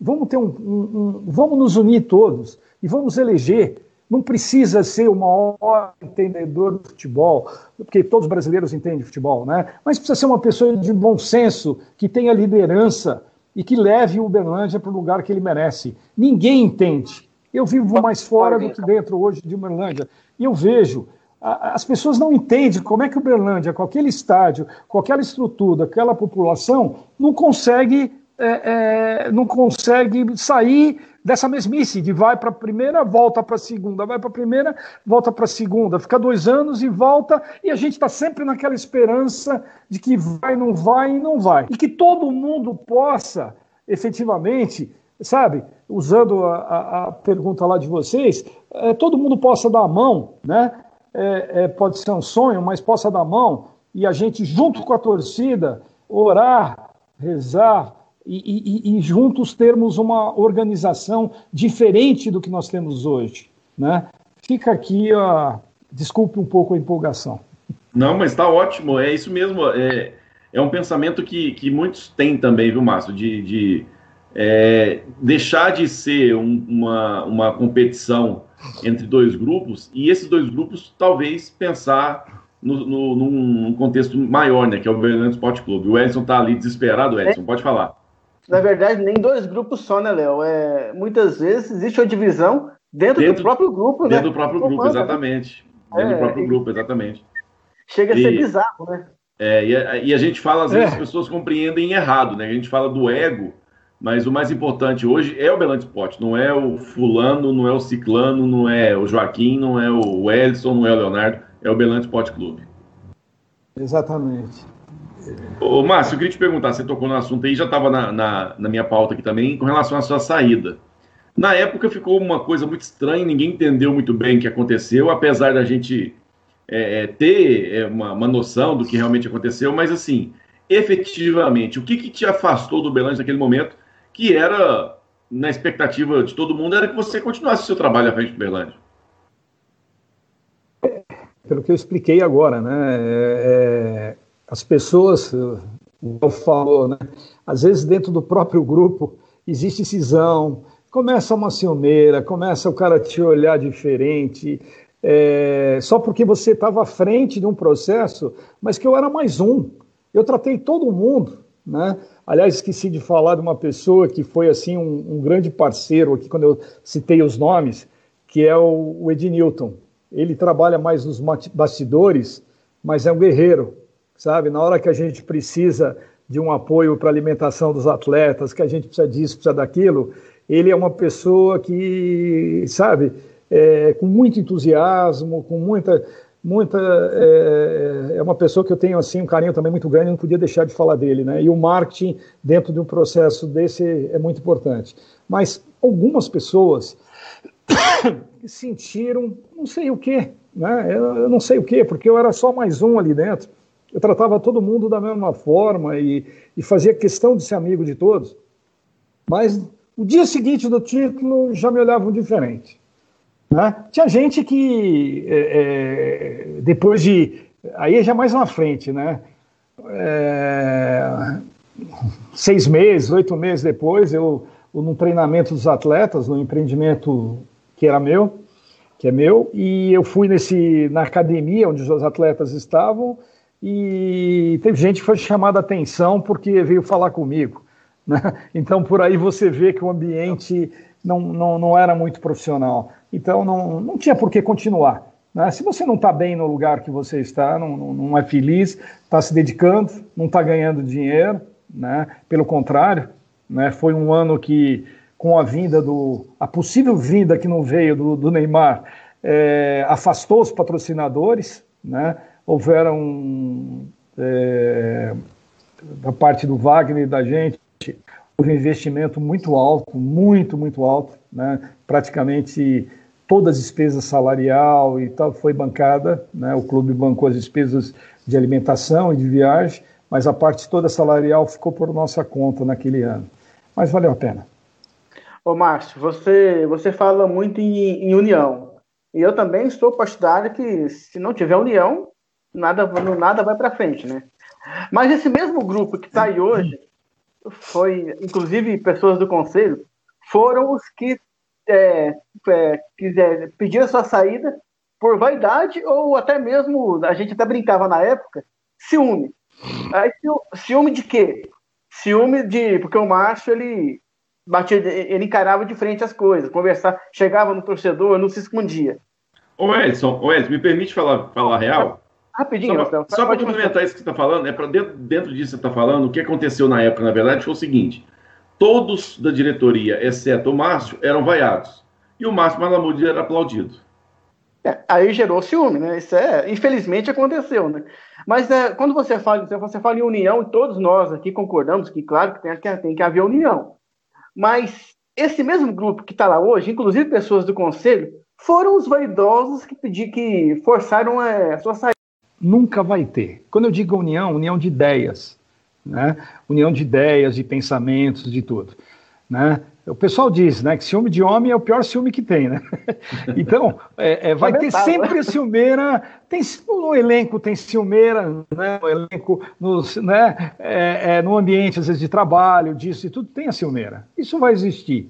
vamos ter um, um, um, vamos nos unir todos e vamos eleger. Não precisa ser o maior entendedor do futebol, porque todos os brasileiros entendem futebol, né? Mas precisa ser uma pessoa de bom senso, que tenha liderança e que leve o Uberlândia para o lugar que ele merece. Ninguém entende. Eu vivo mais fora do que dentro hoje de Uberlândia. E eu vejo, as pessoas não entendem como é que Uberlândia, com aquele estádio, com aquela estrutura, aquela população, não consegue é, é, não consegue sair dessa mesmice, de vai para a primeira, volta para a segunda, vai para a primeira, volta para a segunda, fica dois anos e volta, e a gente está sempre naquela esperança de que vai, não vai e não vai. E que todo mundo possa, efetivamente, sabe, usando a, a, a pergunta lá de vocês, é, todo mundo possa dar a mão, né? É, é, pode ser um sonho, mas possa dar a mão, e a gente, junto com a torcida, orar, rezar, e, e, e, juntos termos uma organização diferente do que nós temos hoje. Né? Fica aqui, ó, desculpe um pouco a empolgação. Não, mas está ótimo, é isso mesmo. É, é um pensamento que, que muitos têm também, viu, Márcio? De, de é, deixar de ser um, uma, uma competição entre dois grupos e esses dois grupos talvez pensar no, no, num contexto maior, né, que é o Belândia Esporte Clube. O Edson está ali desesperado, Edson, é. pode falar. Na verdade, nem dois grupos só, né, Léo? É, muitas vezes existe uma divisão dentro, dentro do próprio grupo, né? Dentro do próprio grupo, exatamente. Dentro é, do próprio grupo, exatamente. Chega a ser bizarro, né? É, e, a, e a gente fala, às vezes, é. as pessoas compreendem errado, né? A gente fala do ego, mas o mais importante hoje é o Belante Sport, não é o fulano, não é o ciclano, não é o Joaquim, não é o Edson, não é o Leonardo, é o Belante Sport Clube. Exatamente. Ô, Márcio, eu queria te perguntar, você tocou no assunto aí, já estava na, na, na, minha pauta aqui também, com relação à sua saída. Na época ficou uma coisa muito estranha, ninguém entendeu muito bem o que aconteceu, apesar da gente é, é ter é, uma, uma, noção do que realmente aconteceu, mas assim, efetivamente, o que, que te afastou do Belândia naquele momento, que era, na expectativa de todo mundo, era que você continuasse o seu trabalho à frente do Belândia? Pelo que eu expliquei agora, né? É, é as pessoas, eu falou, né? Às vezes dentro do próprio grupo existe cisão, começa uma ciumeira, começa o cara te olhar diferente, é, só porque você estava à frente de um processo, mas que eu era mais um. Eu tratei todo mundo, né? Aliás, esqueci de falar de uma pessoa que foi assim um, um grande parceiro aqui quando eu citei os nomes, que é o, o Ed Newton. Ele trabalha mais nos bastidores, mas é um guerreiro sabe? Na hora que a gente precisa de um apoio para a alimentação dos atletas, que a gente precisa disso, precisa daquilo, ele é uma pessoa que, sabe, é, com muito entusiasmo, com muita, muita, é, é, uma pessoa que eu tenho assim um carinho também muito grande, não podia deixar de falar dele, né? E o marketing dentro de um processo desse é muito importante. Mas algumas pessoas sentiram, não sei o quê, né? Eu, eu não sei o quê, porque eu era só mais um ali dentro eu tratava todo mundo da mesma forma e, e fazia questão de ser amigo de todos. Mas o dia seguinte do título já me olhavam diferente. Né? Tinha gente que, é, é, depois de. Aí já mais na frente, né? É, seis meses, oito meses depois, eu, num treinamento dos atletas, no empreendimento que era meu, que é meu, e eu fui nesse, na academia onde os atletas estavam e teve gente que foi chamada atenção porque veio falar comigo. Né? Então, por aí você vê que o ambiente não, não, não era muito profissional. Então, não, não tinha por que continuar. Né? Se você não está bem no lugar que você está, não, não, não é feliz, está se dedicando, não está ganhando dinheiro, né? pelo contrário, né? foi um ano que, com a vinda do. a possível vinda que não veio do, do Neymar, é, afastou os patrocinadores, né? Houveram, é, da parte do Wagner e da gente, um investimento muito alto, muito, muito alto, né? praticamente toda a despesa salarial e tal foi bancada, né? o clube bancou as despesas de alimentação e de viagem, mas a parte toda salarial ficou por nossa conta naquele ano. Mas valeu a pena. Ô Márcio, você, você fala muito em, em união. E eu também estou partidário que se não tiver união, nada, nada vai para frente, né? Mas esse mesmo grupo que está aí hoje, foi, inclusive, pessoas do conselho, foram os que é, é, quiser, pediram sua saída por vaidade ou até mesmo, a gente até brincava na época, ciúme. Aí, ciúme de quê? Ciúme de. Porque o macho, ele batia, ele encarava de frente as coisas, conversar, chegava no torcedor, não se escondia. Ô Edson, ô Edson, me permite falar, falar real? Rapidinho, Só, só para complementar isso que você está falando, é para dentro, dentro disso que você está falando, o que aconteceu na época, na verdade, foi o seguinte: todos da diretoria, exceto o Márcio, eram vaiados. E o Márcio Malamudi era aplaudido. É, aí gerou ciúme, né? Isso é, infelizmente aconteceu, né? Mas é, quando você fala, você fala em união, todos nós aqui concordamos que, claro, que tem, tem que haver união. Mas esse mesmo grupo que está lá hoje, inclusive pessoas do conselho, foram os vaidosos que pedi, que forçaram é, a sua saída nunca vai ter. Quando eu digo união, união de ideias, né? união de ideias, de pensamentos, de tudo. Né? O pessoal diz né, que ciúme de homem é o pior ciúme que tem. Né? Então, é, é, vai ter sempre ciumeira. Tem, no elenco tem ciumeira, né? no elenco, no, né? É, é, no ambiente, às vezes, de trabalho, disso e tudo, tem a ciumeira. Isso vai existir.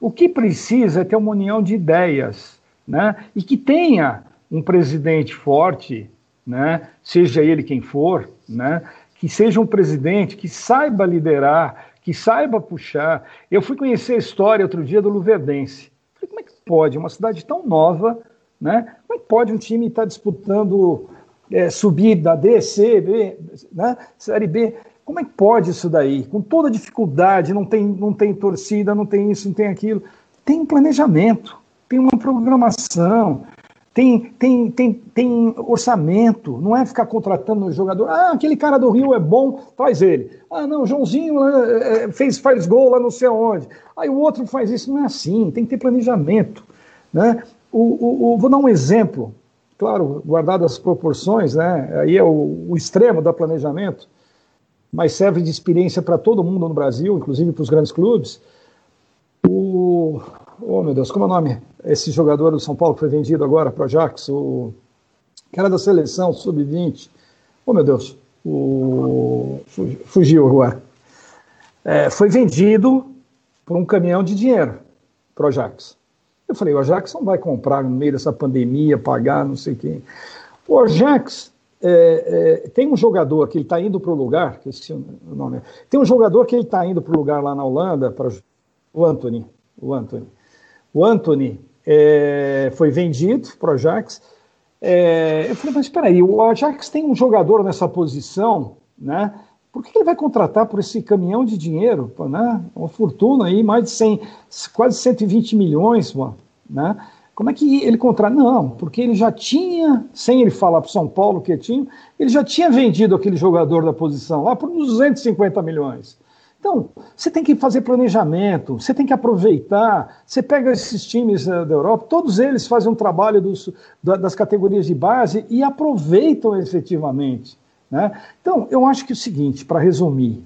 O que precisa é ter uma união de ideias né? E que tenha um presidente forte, né? Seja ele quem for, né? Que seja um presidente que saiba liderar, que saiba puxar. Eu fui conhecer a história outro dia do Luverdense. Falei, como é que pode? Uma cidade tão nova, né? Como é que pode um time estar disputando é, subir da D, C, B, né? Série B? Como é que pode isso daí? Com toda dificuldade, não tem, não tem torcida, não tem isso, não tem aquilo. Tem um planejamento, tem uma programação, tem, tem, tem, tem orçamento, não é ficar contratando jogador. Ah, aquele cara do Rio é bom, traz ele. Ah, não, Joãozinho é, fez, faz gol lá não sei aonde. Aí o outro faz isso, não é assim, tem que ter planejamento. Né? O, o, o vou dar um exemplo, claro, guardado as proporções, né? aí é o, o extremo do planejamento mas serve de experiência para todo mundo no Brasil, inclusive para os grandes clubes. O. Oh, meu Deus, como é o nome? Esse jogador do São Paulo que foi vendido agora para o Ajax, o. que era da seleção, sub-20. Oh, meu Deus, o. Fugiu agora. É, foi vendido por um caminhão de dinheiro para o Ajax. Eu falei, o Ajax não vai comprar no meio dessa pandemia, pagar, não sei quê. O Ajax é, é, tem um jogador que ele está indo para o lugar, que esqueci o nome, tem um jogador que ele está indo para o lugar lá na Holanda, para o Anthony, o Anthony. O Anthony é, foi vendido para o Ajax. É, eu falei, mas espera aí, o Ajax tem um jogador nessa posição, né? Por que ele vai contratar por esse caminhão de dinheiro, né? Uma fortuna aí, mais de 100, quase 120 milhões, né? Como é que ele contrata? Não, porque ele já tinha, sem ele falar para São Paulo que tinha, ele já tinha vendido aquele jogador da posição lá por 250 milhões. Então, você tem que fazer planejamento, você tem que aproveitar. Você pega esses times uh, da Europa, todos eles fazem um trabalho dos, da, das categorias de base e aproveitam efetivamente. Né? Então, eu acho que é o seguinte, para resumir,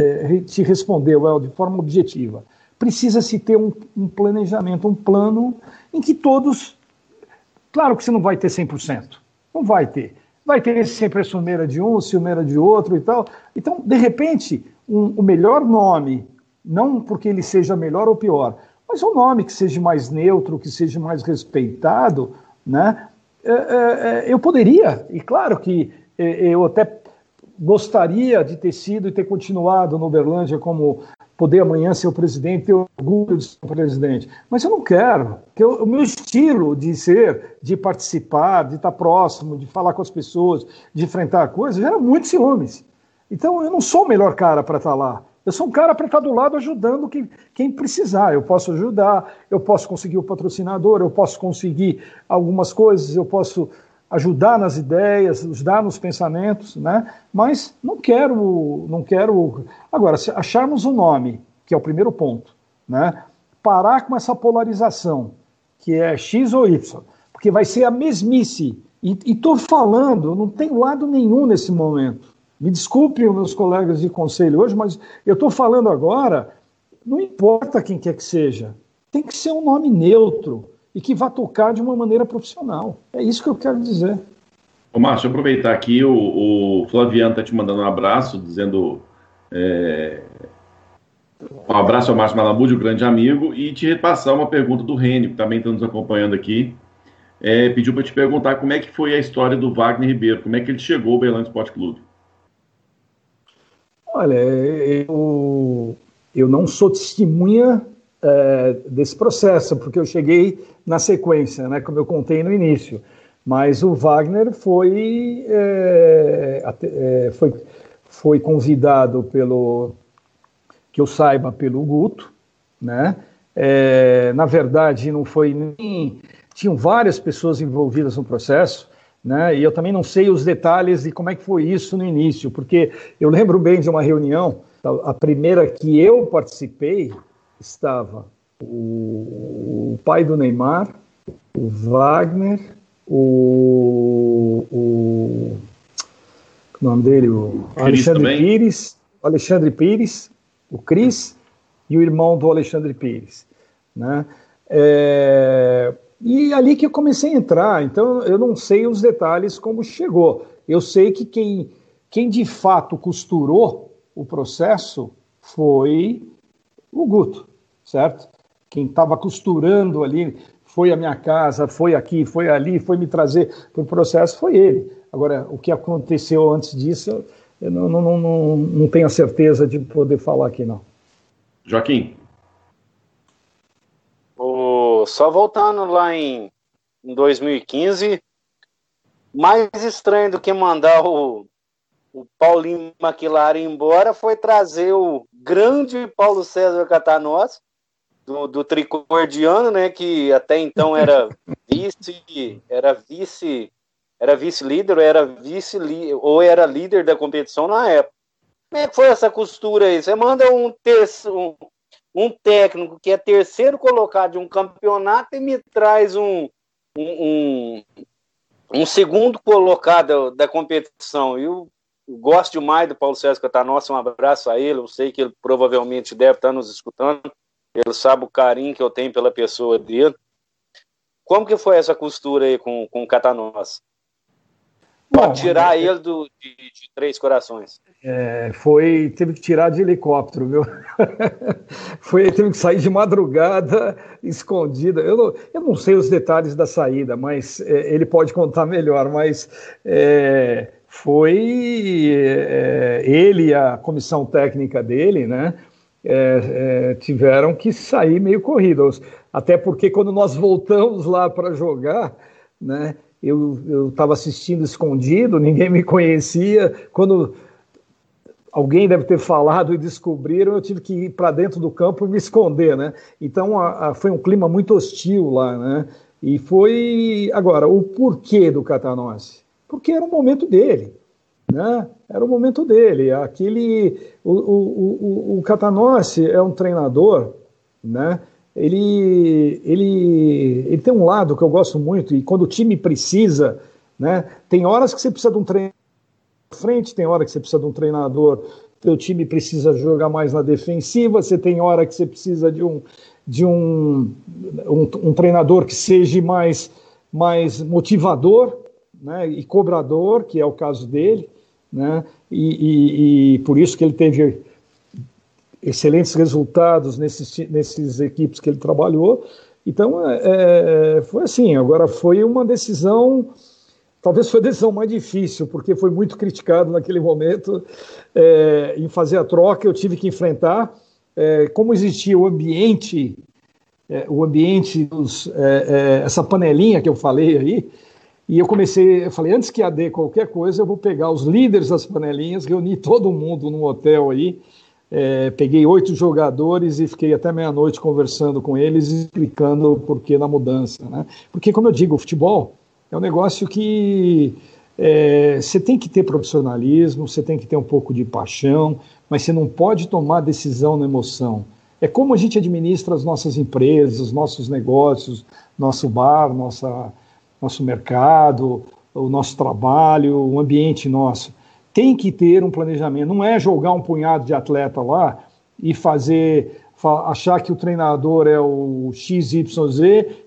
é, te responder, Well, de forma objetiva, precisa-se ter um, um planejamento, um plano em que todos. Claro que você não vai ter 100%, não vai ter. Vai ter sempre a ciumeira de um, ciumeira de outro e tal. Então, de repente, um, o melhor nome, não porque ele seja melhor ou pior, mas um nome que seja mais neutro, que seja mais respeitado, né? É, é, é eu poderia, e claro que é, eu até gostaria de ter sido e ter continuado no Uberlândia como poder amanhã ser o presidente, ter orgulho de ser o presidente. Mas eu não quero, porque o meu estilo de ser, de participar, de estar próximo, de falar com as pessoas, de enfrentar coisas, gera muitos ciúmes. Então eu não sou o melhor cara para estar lá. Eu sou um cara para estar do lado ajudando quem, quem precisar. Eu posso ajudar, eu posso conseguir o patrocinador, eu posso conseguir algumas coisas, eu posso ajudar nas ideias, ajudar nos pensamentos, né? Mas não quero, não quero. Agora, se acharmos um nome, que é o primeiro ponto, né? Parar com essa polarização, que é X ou Y, porque vai ser a mesmice. E estou falando, não tem lado nenhum nesse momento. Me desculpem os meus colegas de conselho hoje, mas eu estou falando agora, não importa quem quer que seja, tem que ser um nome neutro, e que vá tocar de uma maneira profissional. É isso que eu quero dizer. Ô, Márcio, aproveitar aqui, o, o Flaviano está te mandando um abraço, dizendo é, um abraço ao Márcio Malamude, um grande amigo, e te repassar uma pergunta do Rênio, que também está nos acompanhando aqui. É, pediu para te perguntar como é que foi a história do Wagner Ribeiro, como é que ele chegou ao Belândia Esporte Clube. Olha, eu, eu não sou testemunha é, desse processo, porque eu cheguei na sequência, né, como eu contei no início. Mas o Wagner foi, é, é, foi, foi convidado pelo, que eu saiba, pelo Guto, né? É, na verdade, não foi nem. Tinham várias pessoas envolvidas no processo, né? E eu também não sei os detalhes de como é que foi isso no início, porque eu lembro bem de uma reunião, a primeira que eu participei, estava o, o pai do Neymar, o Wagner, o, o, o nome dele, o Alexandre também. Pires, o Alexandre Pires, o Cris e o irmão do Alexandre Pires, né? É, e ali que eu comecei a entrar, então eu não sei os detalhes como chegou. Eu sei que quem, quem de fato costurou o processo foi o Guto, certo? Quem estava costurando ali foi à minha casa, foi aqui, foi ali, foi me trazer para o processo, foi ele. Agora, o que aconteceu antes disso, eu não, não, não, não tenho a certeza de poder falar aqui, não. Joaquim. Só voltando lá em, em 2015, mais estranho do que mandar o, o Paulinho McLaren embora foi trazer o grande Paulo César Catanós, do, do tricordiano, né, que até então era vice, era vice, era vice-líder, ou era vice ou era líder da competição na época. Como é que foi essa costura aí? Você manda um, um, um técnico que é terceiro colocado de um campeonato e me traz um, um, um segundo colocado da, competição. Eu, gosto demais do Paulo César Catanós, um abraço a ele, eu sei que ele provavelmente deve estar nos escutando. Ele sabe o carinho que eu tenho pela pessoa dele. Como que foi essa costura aí com, com o Catanós? Para tirar é... ele do, de, de, Três Corações. É, foi, teve que tirar de helicóptero, viu? foi, teve que sair de madrugada, escondida. Eu não, eu não sei os detalhes da saída, mas é, ele pode contar melhor. Mas é, foi é, ele e a comissão técnica dele, né? é, tiveram que sair meio corridos. Até porque quando nós voltamos lá para jogar, né, eu estava assistindo escondido, ninguém me conhecia. Quando alguém deve ter falado e descobriram, eu tive que ir para dentro do campo e me esconder, né? Então a, a, foi um clima muito hostil lá, né? E foi agora o porquê do Catanose? Porque era o momento dele né? Era o momento dele. Aquele, o, o, o, o Catanossi é um treinador, né? Ele, ele, ele tem um lado que eu gosto muito e quando o time precisa, né? Tem horas que você precisa de um treinador frente, tem hora que você precisa de um treinador, teu time precisa jogar mais na defensiva, você tem hora que você precisa de um de um, um, um treinador que seja mais mais motivador, né? E cobrador, que é o caso dele né? E, e, e, por isso que ele teve excelentes resultados nesses, nesses equipes que ele trabalhou. Então, é, é, foi assim. Agora, foi uma decisão, talvez foi a decisão mais difícil, porque foi muito criticado naquele momento é, em fazer a troca. Eu tive que enfrentar é, como existia o ambiente, é, o ambiente, dos, é, essa panelinha que eu falei aí, e eu comecei, eu falei, antes que AD qualquer coisa, eu vou pegar os líderes das panelinhas, reuni todo mundo num hotel aí, é, peguei oito jogadores e fiquei até meia-noite conversando com eles, explicando o porquê da mudança. Né? Porque, como eu digo, o futebol é um negócio que é, você tem que ter profissionalismo, você tem que ter um pouco de paixão, mas você não pode tomar decisão na emoção. É como a gente administra as nossas empresas, os nossos negócios, nosso bar, nossa nosso mercado, o nosso trabalho, o ambiente nosso. Tem que ter um planejamento, não é jogar um punhado de atleta lá e fazer achar que o treinador é o XYZ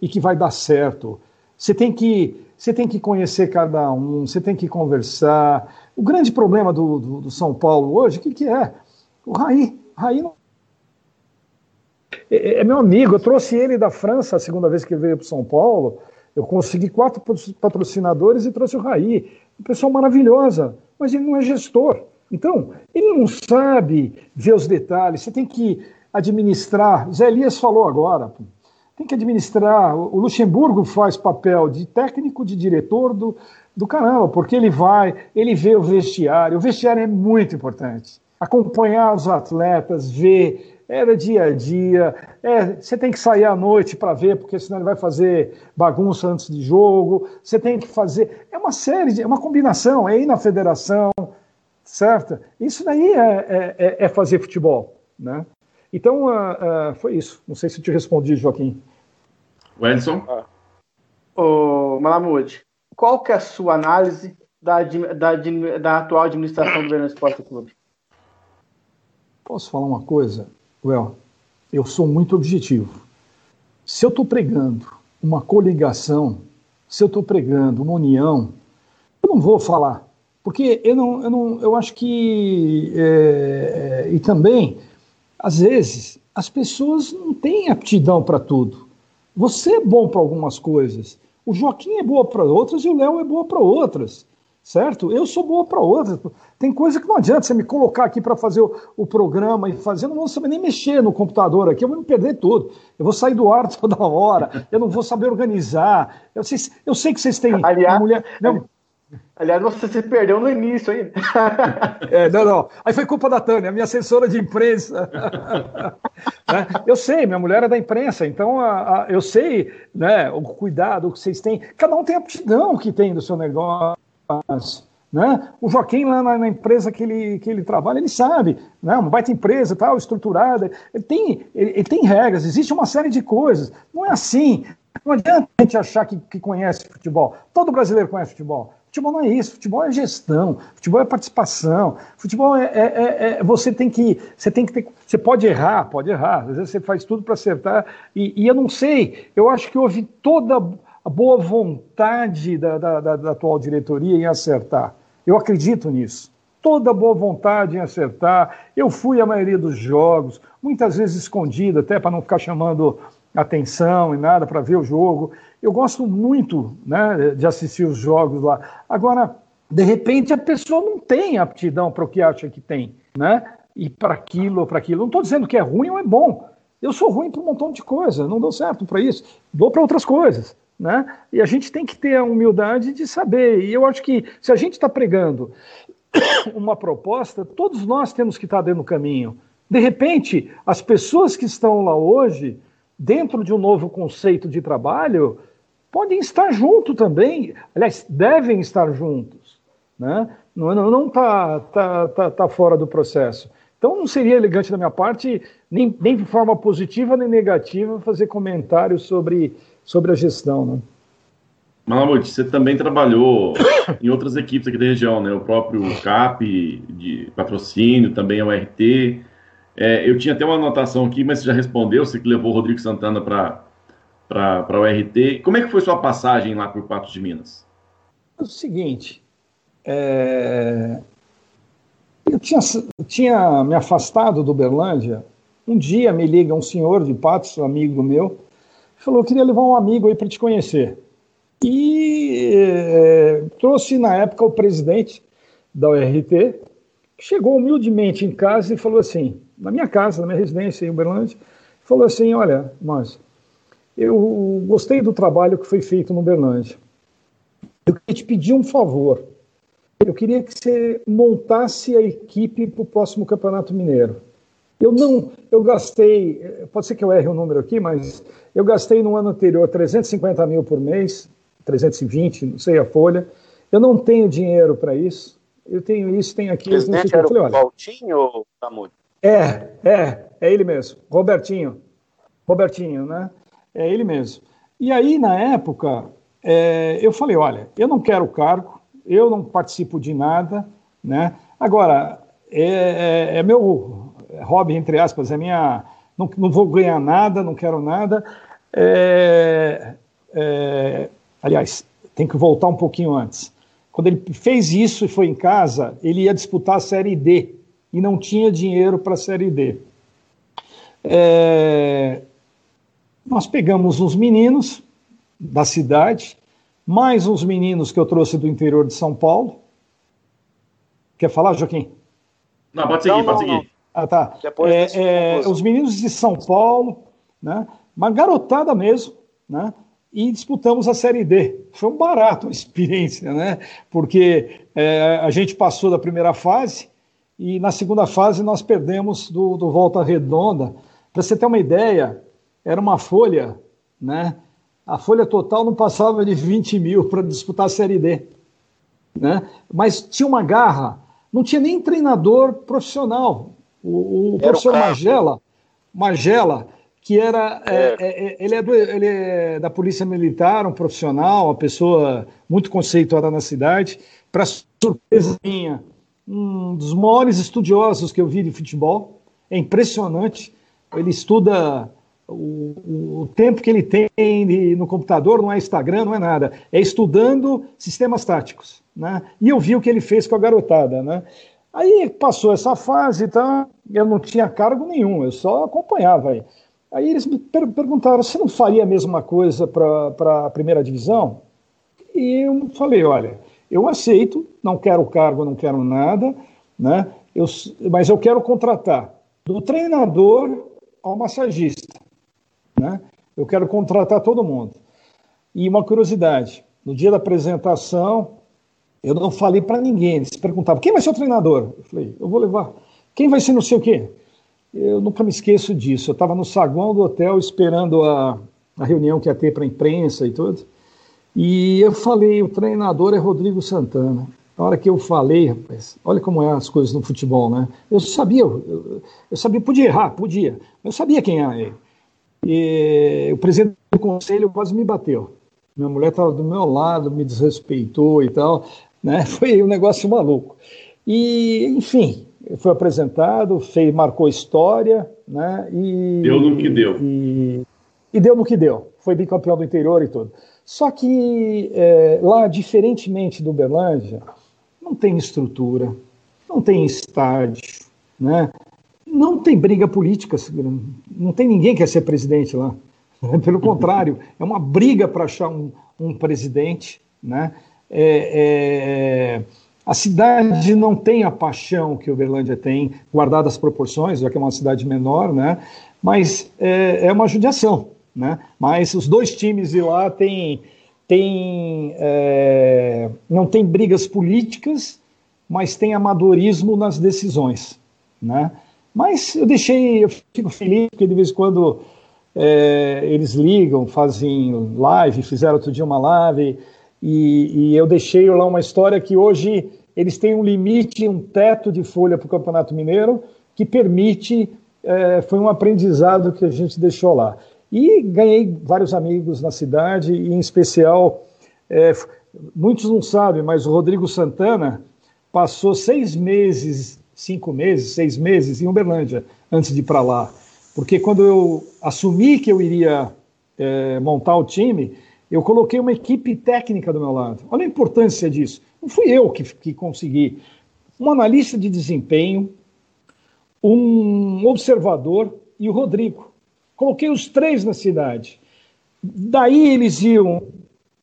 e que vai dar certo. Você tem que você tem que conhecer cada um, você tem que conversar. O grande problema do, do, do São Paulo hoje, o que, que é? O Raí. Raí não... é, é, meu amigo, eu trouxe ele da França a segunda vez que ele veio para São Paulo. Eu consegui quatro patrocinadores e trouxe o Raí. Uma pessoa maravilhosa, mas ele não é gestor. Então, ele não sabe ver os detalhes. Você tem que administrar. Zé Elias falou agora. Tem que administrar. O Luxemburgo faz papel de técnico, de diretor do, do caramba, porque ele vai, ele vê o vestiário. O vestiário é muito importante. Acompanhar os atletas, ver era dia a dia. É, você tem que sair à noite para ver, porque senão ele vai fazer bagunça antes de jogo. Você tem que fazer. É uma série, de, é uma combinação, é ir na federação, certo? Isso daí é, é, é, é fazer futebol, né? Então, uh, uh, foi isso. Não sei se eu te respondi, Joaquim. Wenson? Ah. Ô, Malamude, qual que é a sua análise da, da, da atual administração do Verão Esporte Clube? Posso falar uma coisa? Well, eu sou muito objetivo. Se eu estou pregando uma coligação, se eu estou pregando uma união, eu não vou falar, porque eu não, eu não, eu acho que é, é, e também às vezes as pessoas não têm aptidão para tudo. Você é bom para algumas coisas. O Joaquim é boa para outras e o Léo é boa para outras, certo? Eu sou boa para outras. Tem coisa que não adianta você me colocar aqui para fazer o, o, programa e fazer, eu não vou saber nem mexer no computador aqui, eu vou me perder tudo. Eu vou sair do ar toda hora, eu não vou saber organizar. Eu sei, eu sei que vocês têm Aliás, mulher. Não, Aliás, você se perdeu no início aí. É, não, não. Aí foi culpa da Tânia, minha assessora de imprensa. né? Eu sei, minha mulher é da imprensa, então a, a, eu sei né, o cuidado que vocês têm. Cada um tem a aptidão que tem do seu negócio. Né? O Joaquim, lá na, na, empresa que ele, que ele trabalha, ele sabe, né? uma baita empresa, tal, estruturada, ele tem, ele, ele tem regras, existe uma série de coisas. Não é assim. Não adianta a gente achar que, que conhece futebol. Todo brasileiro conhece futebol. Futebol não é isso, futebol é gestão, futebol é participação, futebol é, é, é, é você tem que você tem que ter, você pode errar, pode errar, às vezes você faz tudo para acertar e, e, eu não sei, eu acho que houve toda a boa vontade da, da, da, da atual diretoria em acertar, eu acredito nisso, toda boa vontade em acertar, eu fui à maioria dos jogos, muitas vezes escondido até para não ficar chamando atenção e nada para ver o jogo. Eu gosto muito né, de assistir os jogos lá. Agora, de repente, a pessoa não tem aptidão para o que acha que tem, né? E para aquilo ou para aquilo. Não estou dizendo que é ruim ou é bom. Eu sou ruim para um montão de coisa, não dou certo para isso, dou para outras coisas. Né? E a gente tem que ter a humildade de saber. E eu acho que se a gente está pregando uma proposta, todos nós temos que estar tá dentro do caminho. De repente, as pessoas que estão lá hoje dentro de um novo conceito de trabalho, podem estar junto também, aliás, devem estar juntos, né? Não está tá, tá, tá fora do processo. Então não seria elegante da minha parte, nem, nem de forma positiva nem negativa, fazer comentários sobre, sobre a gestão. Né? Malamute, você também trabalhou em outras equipes aqui da região, né? O próprio CAP de patrocínio, também é o RT. É, eu tinha até uma anotação aqui, mas você já respondeu, você que levou o Rodrigo Santana para o RT. Como é que foi sua passagem lá por Patos de Minas? É o seguinte, é... eu tinha, tinha me afastado do Berlândia. Um dia me liga um senhor de Patos, um amigo meu, falou: queria levar um amigo aí para te conhecer. E é, trouxe na época o presidente da URT, que chegou humildemente em casa e falou assim: na minha casa, na minha residência em Uberlândia, falou assim: Olha, mas eu gostei do trabalho que foi feito no Uberlândia. Eu queria te pedir um favor. Eu queria que você montasse a equipe para o próximo Campeonato Mineiro. Eu não, eu gastei, pode ser que eu erre o número aqui, mas eu gastei no ano anterior 350 mil por mês, 320, não sei a folha. Eu não tenho dinheiro para isso. Eu tenho isso, tenho aquilo. O presidente era o Valtinho ou Tamudo? É, é, é ele mesmo, Robertinho. Robertinho, né? É ele mesmo. E aí, na época, é, eu falei: olha, eu não quero cargo, eu não participo de nada, né? Agora, é, é, é meu hobby, entre aspas, é minha. Não, não vou ganhar nada, não quero nada. É, é, aliás, tem que voltar um pouquinho antes. Quando ele fez isso e foi em casa, ele ia disputar a Série D e não tinha dinheiro para a Série D. É, nós pegamos uns meninos da cidade, mais uns meninos que eu trouxe do interior de São Paulo. Quer falar, Joaquim? Não, pode seguir, não, pode seguir. Ah, tá. É, é, os meninos de São Paulo, né? Uma garotada mesmo, né? E disputamos a Série D. Foi um barato a experiência, né? Porque é, a gente passou da primeira fase, e na segunda fase nós perdemos do, do Volta Redonda. Para você ter uma ideia, era uma folha, né? A folha total não passava de 20 mil para disputar a Série D. Né? Mas tinha uma garra, não tinha nem treinador profissional. O, o professor o Magela, Magela, que era. É. É, é, ele, é do, ele é da Polícia Militar, um profissional, uma pessoa muito conceituada na cidade. Para surpresa minha, um dos maiores estudiosos que eu vi de futebol. É impressionante. Ele estuda o, o tempo que ele tem no computador, não é Instagram, não é nada. É estudando sistemas táticos. Né? E eu vi o que ele fez com a garotada. Né? Aí passou essa fase, então eu não tinha cargo nenhum, eu só acompanhava aí. Eles me per perguntaram: você não faria a mesma coisa para a primeira divisão? E eu falei: olha, eu aceito, não quero cargo, não quero nada, né? Eu, mas eu quero contratar do treinador ao massagista, né? Eu quero contratar todo mundo. E uma curiosidade: no dia da apresentação, eu não falei para ninguém. Eles perguntavam: quem vai ser o treinador? Eu falei: eu vou levar. Quem vai ser não sei o quê? Eu nunca me esqueço disso. Eu estava no saguão do hotel esperando a, a reunião que ia ter para a imprensa e tudo. E eu falei: o treinador é Rodrigo Santana. Na hora que eu falei, rapaz, olha como é as coisas no futebol, né? Eu sabia, eu, eu sabia, podia errar, podia, eu sabia quem era ele. E o presidente do conselho quase me bateu. Minha mulher estava do meu lado, me desrespeitou e tal, né? Foi um negócio maluco. E, enfim, foi apresentado, fez, marcou história, né? E, deu no que deu. E, e deu no que deu. Foi bicampeão do interior e tudo. Só que é, lá, diferentemente do Berlândia, não tem estrutura, não tem estádio, né? não tem briga política, não tem ninguém que quer ser presidente lá. Pelo contrário, é uma briga para achar um, um, presidente. Né? É, é, a cidade não tem a paixão que Uberlândia tem, guardadas as proporções, já que é uma cidade menor, né? mas é, é uma judiação. Né? Mas os dois times de lá têm tem, é, não tem brigas políticas, mas tem amadorismo nas decisões, né? Mas eu deixei, eu fico feliz porque de vez em quando é, eles ligam, fazem live, fizeram outro dia uma live, e, e, eu deixei lá uma história que hoje eles têm um limite, um teto de folha para o Campeonato Mineiro que permite, é, foi um aprendizado que a gente deixou lá. E ganhei vários amigos na cidade, e em especial, é, muitos não sabem, mas o Rodrigo Santana passou seis meses, cinco meses, seis meses em Uberlândia antes de ir para lá. Porque quando eu assumi que eu iria é, montar o time, eu coloquei uma equipe técnica do meu lado. Olha a importância disso. Não fui eu que, que consegui. Um analista de desempenho, um observador e o Rodrigo. Coloquei os três na cidade. Daí eles iam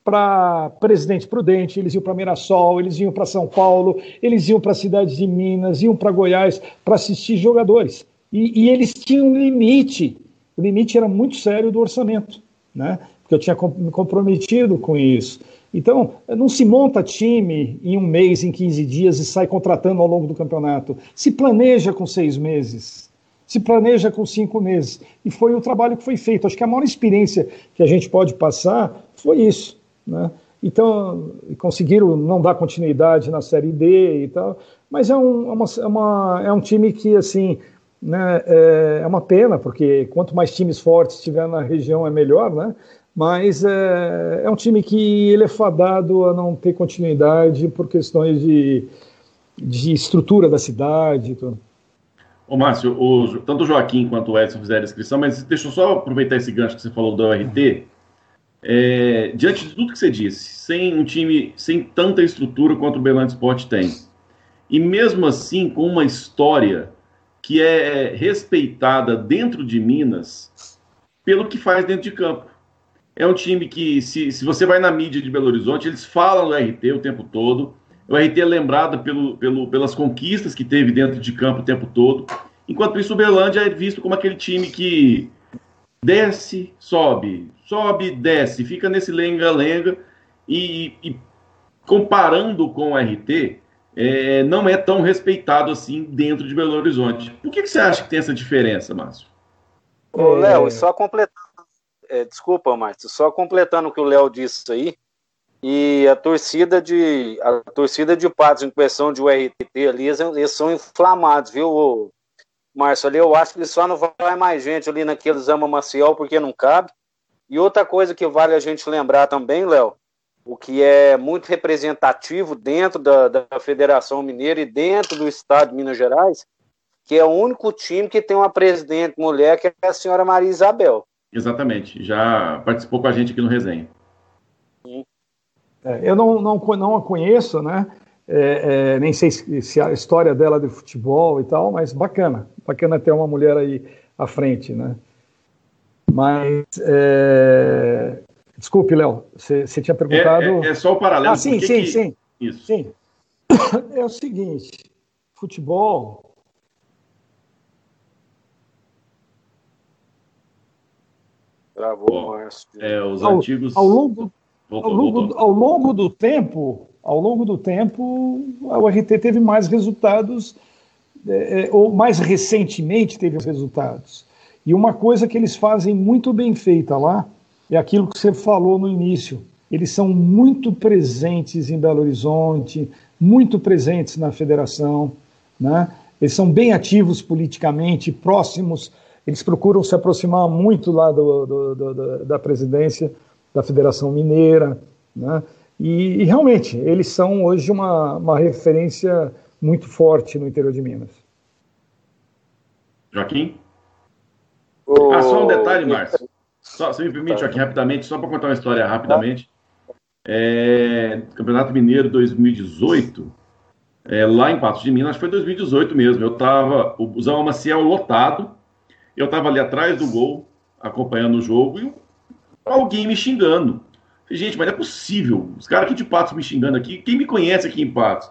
para Presidente Prudente, eles iam para Mirassol, eles iam para São Paulo, eles iam para a cidade de Minas, iam para Goiás para assistir jogadores. E, e, eles tinham um limite. O limite era muito sério do orçamento, né? Porque eu tinha me comprometido com isso. Então, não se monta time em um mês, em 15 dias e sai contratando ao longo do campeonato. Se planeja com seis meses se planeja com cinco meses. E foi o trabalho que foi feito. Acho que a maior experiência que a gente pode passar foi isso. Né? Então, conseguiram não dar continuidade na Série D e tal, mas é um, é uma, é, uma, é um time que, assim, né, é, é, uma pena, porque quanto mais times fortes tiver na região é melhor, né? Mas é, é um time que ele é fadado a não ter continuidade por questões de, de estrutura da cidade tudo. Ô, Márcio, o, tanto o Joaquim quanto o Edson fizeram a inscrição, mas deixa eu só aproveitar esse gancho que você falou do RT. É, diante de tudo que você disse, sem um time, sem tanta estrutura quanto o Belândia Sport tem, e mesmo assim com uma história que é respeitada dentro de Minas pelo que faz dentro de campo. É um time que, se, se você vai na mídia de Belo Horizonte, eles falam do RT o tempo todo. O RT é lembrado pelo, pelo, pelas conquistas que teve dentro de campo o tempo todo. Enquanto isso, o Belândia é visto como aquele time que desce, sobe, sobe, desce, fica nesse lenga-lenga. E, e, comparando com o RT, é, não é tão respeitado assim dentro de Belo Horizonte. Por que, que você acha que tem essa diferença, Márcio? Ô, Léo, só completando. É, desculpa, Márcio, só completando o que o Léo disse aí, e a torcida de a torcida de Patos em questão de URT ali, eles, eles são inflamados, viu, Márcio? Ali eu acho que só não vai mais gente ali naqueles ama Maciel porque não cabe. E outra coisa que vale a gente lembrar também, Léo, o que é muito representativo dentro da, da Federação Mineira e dentro do Estado de Minas Gerais, que é o único time que tem uma presidente mulher, que é a senhora Maria Isabel. Exatamente, já participou com a gente aqui no Resenha. É, eu não, não, não a conheço, né? É, é, nem sei se, se, a história dela de futebol e tal, mas bacana, bacana ter uma mulher aí à frente, né? Mas, é... desculpe, Léo, você tinha perguntado. É, é, é, só o paralelo. Ah, sim, sim, que... sim. Isso. Sim. É o seguinte: futebol. Travou, Márcio. É, os ao, antigos. Ao longo, voltou, ao, longo, ao longo do tempo, ao longo do tempo, a URT teve mais resultados, é, é, ou mais recentemente teve resultados. E uma coisa que eles fazem muito bem feita lá é aquilo que você falou no início. Eles são muito presentes em Belo Horizonte, muito presentes na federação, né? eles são bem ativos politicamente, próximos, eles procuram se aproximar muito lá do, do, do, da presidência da Federação Mineira, né? e, e, realmente eles são hoje uma, uma referência muito forte no interior de Minas. Joaquim? Oh, ah, só um detalhe, Márcio. Só, se me permite, Joaquim, rapidamente, só para contar uma história rapidamente. É, Campeonato Mineiro 2018, é, lá em Patos de Minas, acho que foi 2018 mesmo. Eu estava, o Zão Maciel lotado, eu estava ali atrás do gol, acompanhando o jogo, e alguém me xingando. Gente, mas não é possível. Os caras aqui de Patos me xingando aqui. Quem me conhece aqui em Patos?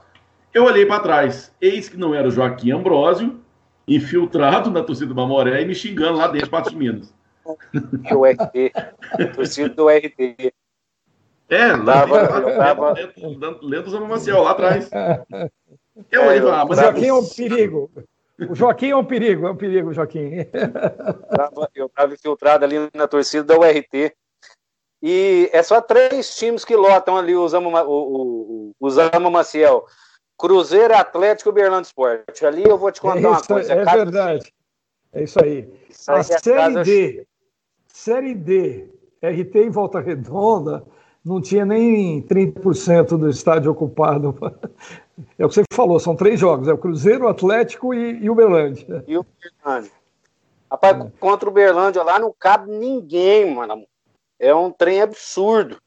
Eu olhei para trás. Eis que não era o Joaquim Ambrósio, infiltrado na torcida do Mamoré e me xingando lá dentro de Patos de Minas. É o RT. Torcida do RT. É, lá tava, lendo, lendo o Maciel lá atrás. Eu é, olhei ah, mas o Joaquim é, é um perigo. O Joaquim é um perigo, é um perigo, Joaquim. Eu estava infiltrado ali na torcida da URT. E é só três times que lotam ali o Zama, o, o, o Zama Maciel. Cruzeiro, Atlético e Berlândia Esporte. Ali eu vou te contar é uma coisa. É verdade. É isso aí. Isso aí a é Série D, Série D, RT em Volta Redonda, não tinha nem 30% do estádio ocupado. É o que você falou, são três jogos: é o Cruzeiro, o Atlético e, e o Berlândia. E o Berlândia. Rapaz, é. contra o Berlândia lá não cabe ninguém, mano. É um trem absurdo.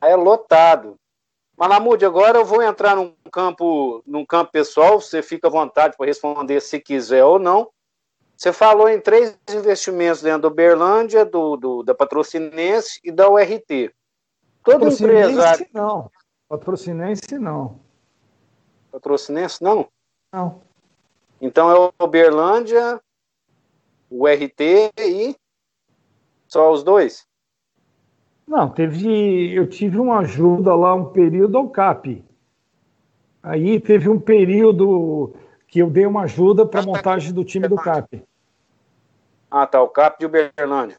É lotado. Malamude, agora eu vou entrar num campo, num campo pessoal, você fica à vontade para responder se quiser ou não. Você falou em três investimentos dentro do Berlândia, do, do da Patrocinense e da URT. Todo Patrocinense empresário. Não. Patrocinense não. Patrocinense não? Não. Então é o Berlândia, o RT e só os dois? Não, teve. Eu tive uma ajuda lá um período ao CAP. Aí teve um período que eu dei uma ajuda para a montagem do time do CAP. Ah, tá. O CAP de Uberlândia.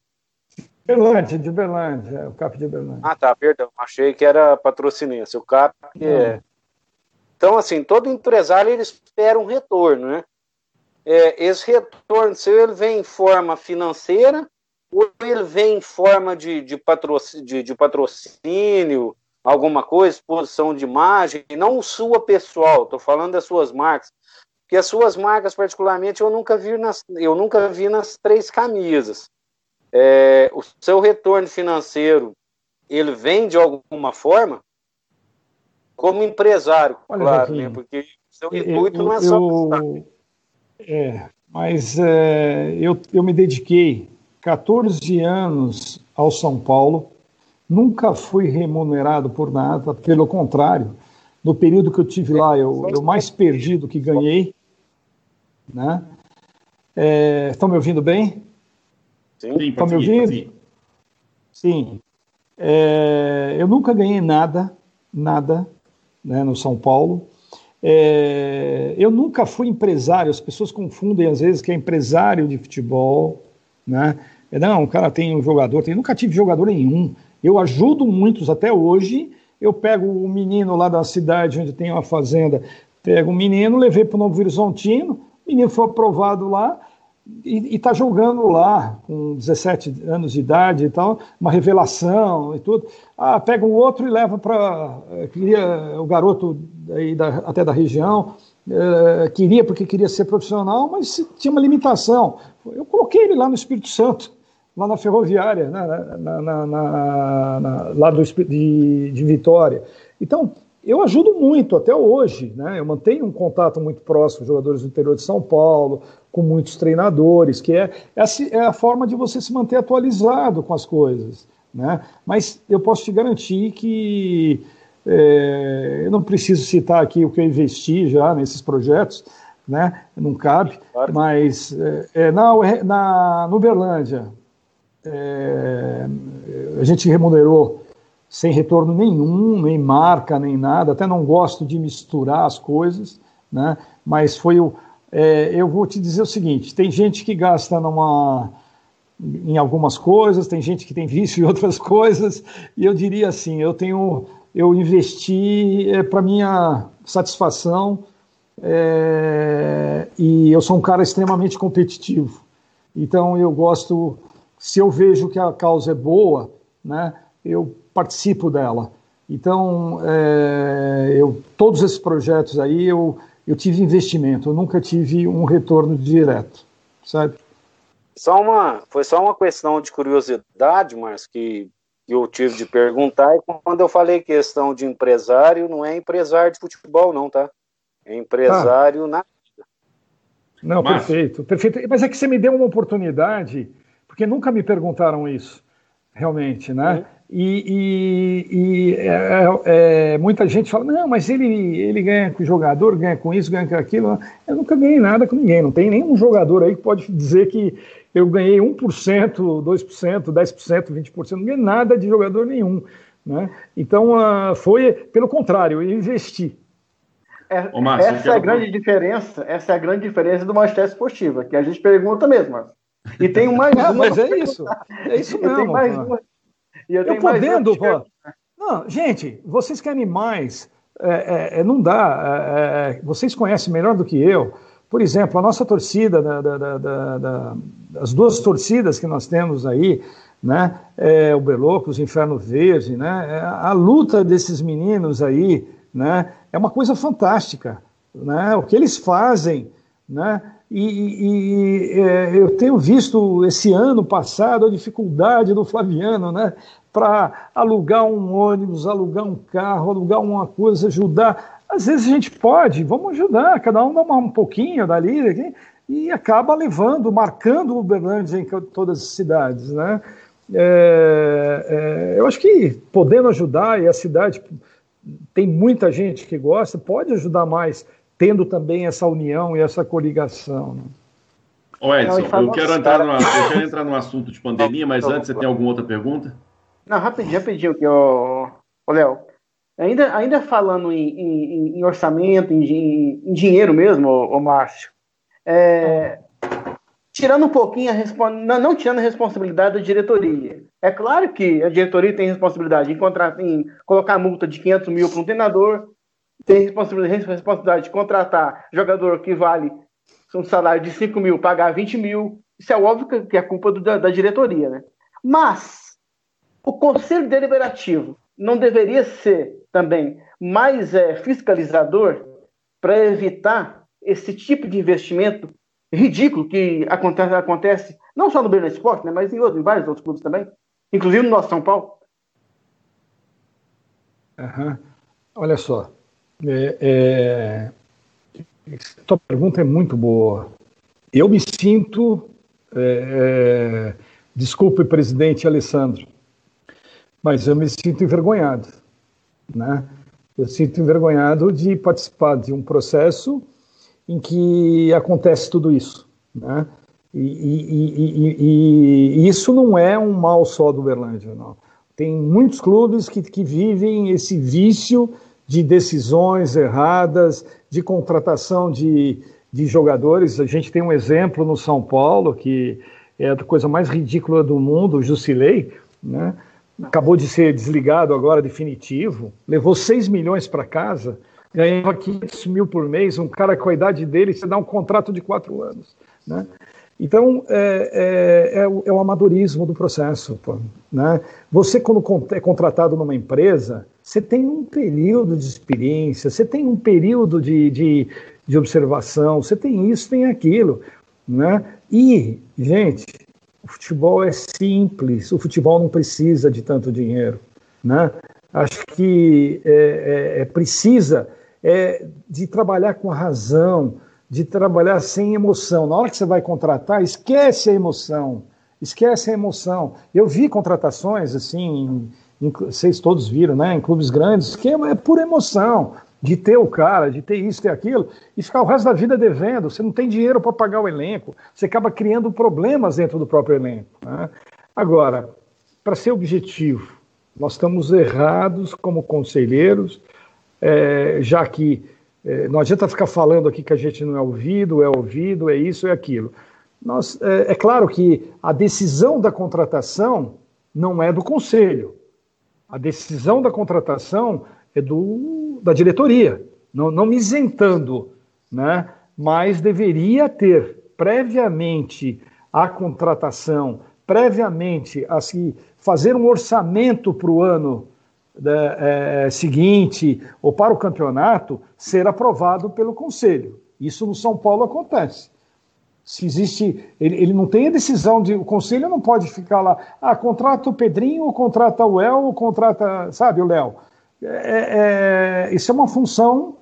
Uberlândia, de Uberlândia, é, o CAP de Uberlândia. Ah, tá, perdão. Achei que era patrocinense. O CAP é. Então, assim, todo empresário ele espera um retorno, né? É, esse retorno, se ele vem em forma financeira, ou ele vem em forma de, de, patrocínio, de, de patrocínio, alguma coisa, exposição de imagem, não sua pessoal, estou falando das suas marcas. Porque as suas marcas, particularmente, eu nunca vi nas, eu nunca vi nas três camisas. É, o seu retorno financeiro, ele vem de alguma forma? Como empresário, Olha, claro, né? Porque o seu intuito não é só. Eu, é, mas é, eu, eu me dediquei 14 anos ao São Paulo, nunca fui remunerado por nada, pelo contrário, no período que eu tive lá, eu, eu mais perdi do que ganhei. Né? É, estão me ouvindo bem? Sim, estão me ouvindo? Sim. sim. É, eu nunca ganhei nada, nada, né, no São Paulo. É, eu nunca fui empresário, as pessoas confundem às vezes que é empresário de futebol, né? É, não, o cara tem um jogador, tem, nunca tive jogador nenhum. Eu ajudo muitos até hoje. Eu pego o menino lá da cidade onde tem uma fazenda, pego o menino, levei para o Novo Horizontino, o menino foi aprovado lá e está jogando lá com 17 anos de idade e tal, uma revelação e tudo. Ah, pega um outro e leva para. Eh, queria o garoto aí da, até da região, eh, queria porque queria ser profissional, mas tinha uma limitação. Eu coloquei ele lá no Espírito Santo lá na ferroviária, né, na, na, na, lá do, de, de Vitória. Então, eu ajudo muito até hoje, né? Eu mantenho um contato muito próximo com jogadores do interior de São Paulo, com muitos treinadores, que é, é, é a forma de você se manter atualizado com as coisas, né? Mas eu posso te garantir que é, eu não preciso citar aqui o que eu investi já nesses projetos, né? Não cabe, claro. mas é, é na, na, no Uberlândia é, a gente remunerou sem retorno nenhum, nem marca, nem nada. Até não gosto de misturar as coisas, né? Mas foi o. É, eu vou te dizer o seguinte: tem gente que gasta numa, em algumas coisas, tem gente que tem vício em outras coisas, e eu diria assim: eu tenho, eu investi é, para minha satisfação, é, e eu sou um cara extremamente competitivo. Então eu gosto, se eu vejo que a causa é boa, né? Eu participo dela. Então, é, eu, todos esses projetos aí eu, eu tive investimento, eu nunca tive um retorno direto, sabe? Só uma, foi só uma questão de curiosidade, Márcio, que, que eu tive de perguntar. E quando eu falei questão de empresário, não é empresário de futebol, não, tá? É empresário ah. na Não, Mas... perfeito, perfeito. Mas é que você me deu uma oportunidade, porque nunca me perguntaram isso, realmente, né? Uhum. E, e, e é, é, muita gente fala, não, mas ele, ele ganha com o jogador, ganha com isso, ganha com aquilo. Eu nunca ganhei nada com ninguém. Não tem nenhum jogador aí que pode dizer que eu ganhei 1%, 2%, 10%, 20%. Não ganhei nada de jogador nenhum. Né? Então, uh, foi pelo contrário, eu investi. É, Ô, Márcio, essa é a grande diferença, essa é a grande diferença do Manchester Esportiva, que a gente pergunta mesmo. E tem mais uma. Mas é isso. É isso mesmo. Tem mais uma e eu, eu podendo, pô. Não, gente, vocês querem mais. É, é, é não dá. É, é, vocês conhecem melhor do que eu. Por exemplo, a nossa torcida, da, da, da, as duas torcidas que nós temos aí, né? É, o Belocos, o Inferno Verde, né? a luta desses meninos aí, né? É uma coisa fantástica, né? O que eles fazem, né? E, e, é, eu tenho visto esse ano passado a dificuldade do Flaviano, né? Para alugar um ônibus, alugar um carro, alugar uma coisa, ajudar. Às vezes a gente pode, vamos ajudar, cada um dá um pouquinho dali aqui, e acaba levando, marcando o Uberlândia em todas as cidades, né? É, é, eu acho que podendo ajudar, e a cidade tem muita gente que gosta, pode ajudar mais tendo também essa união e essa coligação. Né? Ô Edson, eu quero, entrar numa, eu quero entrar no assunto de pandemia, mas antes você tem alguma outra pergunta? Não, rapidinho, rapidinho, que o Léo. Ainda, ainda falando em, em, em orçamento, em, em, dinheiro mesmo, o Márcio, é, tirando um pouquinho a não, não tirando a responsabilidade da diretoria. É claro que a diretoria tem responsabilidade em, contratar, em colocar multa de 500 mil para um treinador, tem responsabilidade, responsabilidade de contratar jogador que vale um salário de 5 mil, pagar 20 mil. Isso é óbvio que é culpa do, da, da, diretoria, né? Mas o Conselho Deliberativo não deveria ser também mais é, fiscalizador para evitar esse tipo de investimento ridículo que acontece, acontece não só no Belo Esporte, né, mas em, outros, em vários outros clubes também, inclusive no nosso São Paulo. Uhum. Olha só, é, é... Tua pergunta é muito boa. Eu me sinto, é, é, desculpe, presidente Alessandro, mas eu me sinto envergonhado, né? Eu sinto envergonhado de participar de um processo em que acontece tudo isso, né? E, e, e, e, isso não é um mal só do Berlândia, não. Tem muitos clubes que, que vivem esse vício de decisões erradas, de contratação de, de jogadores. A gente tem um exemplo no São Paulo, que é a coisa mais ridícula do mundo, o Jusilei, né? acabou de ser desligado agora, definitivo, levou 6 milhões para casa, ganhava 500 mil por mês, um cara com a idade dele, você dá um contrato de quatro anos. Né? Então, é, é, é, o, é, o, amadorismo do processo. Pô, né? Você, quando é contratado numa empresa, você tem um período de experiência, você tem um período de, de, de observação, você tem isso, tem aquilo. Né? E, gente, o futebol é simples, o futebol não precisa de tanto dinheiro. Né? Acho que é, é, é precisa é, de trabalhar com a razão, de trabalhar sem emoção. Na hora que você vai contratar, esquece a emoção. Esquece a emoção. Eu vi contratações assim, em, em, vocês todos viram, né? Em clubes grandes, que é, é pura emoção de ter o cara, de ter isso, ter aquilo, e ficar o resto da vida devendo. Você não tem dinheiro para pagar o elenco, você acaba criando problemas dentro do próprio elenco. Né? Agora, para ser objetivo, nós estamos errados como conselheiros, é, já que é, não adianta ficar falando aqui que a gente não é ouvido, é ouvido, é isso, é aquilo. Nós, é, é claro que a decisão da contratação não é do conselho. A decisão da contratação é do, da diretoria, não, não me isentando, né? mas deveria ter previamente a contratação, previamente a se fazer um orçamento para o ano é, seguinte ou para o campeonato ser aprovado pelo Conselho. Isso no São Paulo acontece. Se existe, ele, ele não tem a decisão de, o Conselho não pode ficar lá, ah, contrata o Pedrinho, ou contrata o El, ou contrata, sabe, o Léo. É, é, isso é uma função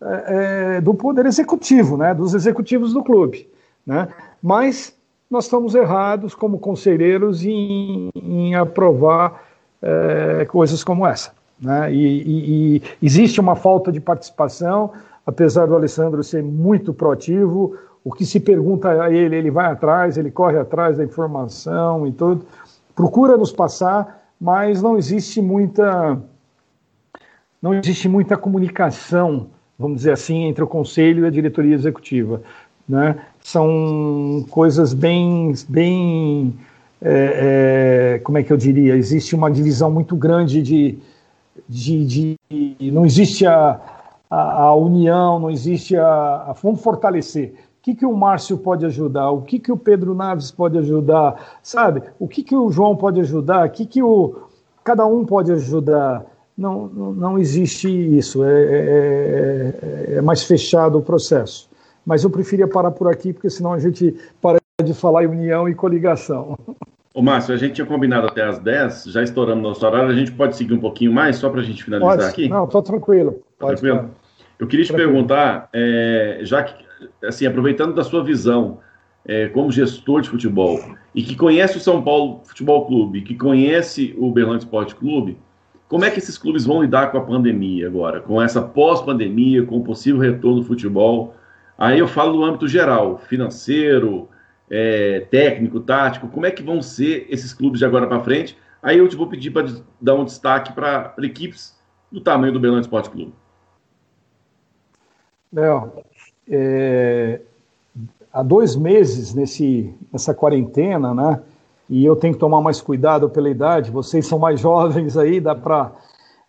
é, é, do Poder Executivo, né, dos executivos do clube. Né? Mas nós estamos errados como conselheiros em, em aprovar é, coisas como essa. Né? E, e, e, existe uma falta de participação, apesar do Alessandro ser muito proativo. O que se pergunta a ele, ele vai atrás, ele corre atrás da informação e tudo, procura nos passar, mas não existe muita não existe muita comunicação, vamos dizer assim, entre o conselho e a diretoria executiva. Né? São coisas bem, bem é, é, como é que eu diria? Existe uma divisão muito grande de, de, de não existe a, a, a, união, não existe a, a vamos fortalecer. O que, que o Márcio pode ajudar? O que, que o Pedro Naves pode ajudar? Sabe? O que, que o João pode ajudar? O que, que o cada um pode ajudar? não, não, existe isso, é, é, é, é, mais fechado o processo. Mas eu preferia parar por aqui, porque senão a gente para de falar em união e coligação. Ô Márcio, a gente tinha combinado até às 10, já estouramos nosso horário, a gente pode seguir um pouquinho mais, só para a gente finalizar pode. aqui? Não, estou tranquilo. Pode, tranquilo? Eu queria te perguntar, é, já que, assim, aproveitando da sua visão é, como gestor de futebol, e que conhece o São Paulo Futebol Clube, que conhece o Berlândia Esporte Clube, como é que esses clubes vão lidar com a pandemia agora, com essa pós-pandemia, com o possível retorno do futebol? Aí eu falo no âmbito geral, financeiro, é, técnico, tático, como é que vão ser esses clubes de agora para frente? Aí eu te vou pedir para dar um destaque para equipes do tamanho do Belândia Esporte Clube. Léo, é, há dois meses nesse, nessa quarentena, né? e eu tenho que tomar mais cuidado pela idade. Vocês são mais jovens aí, dá para.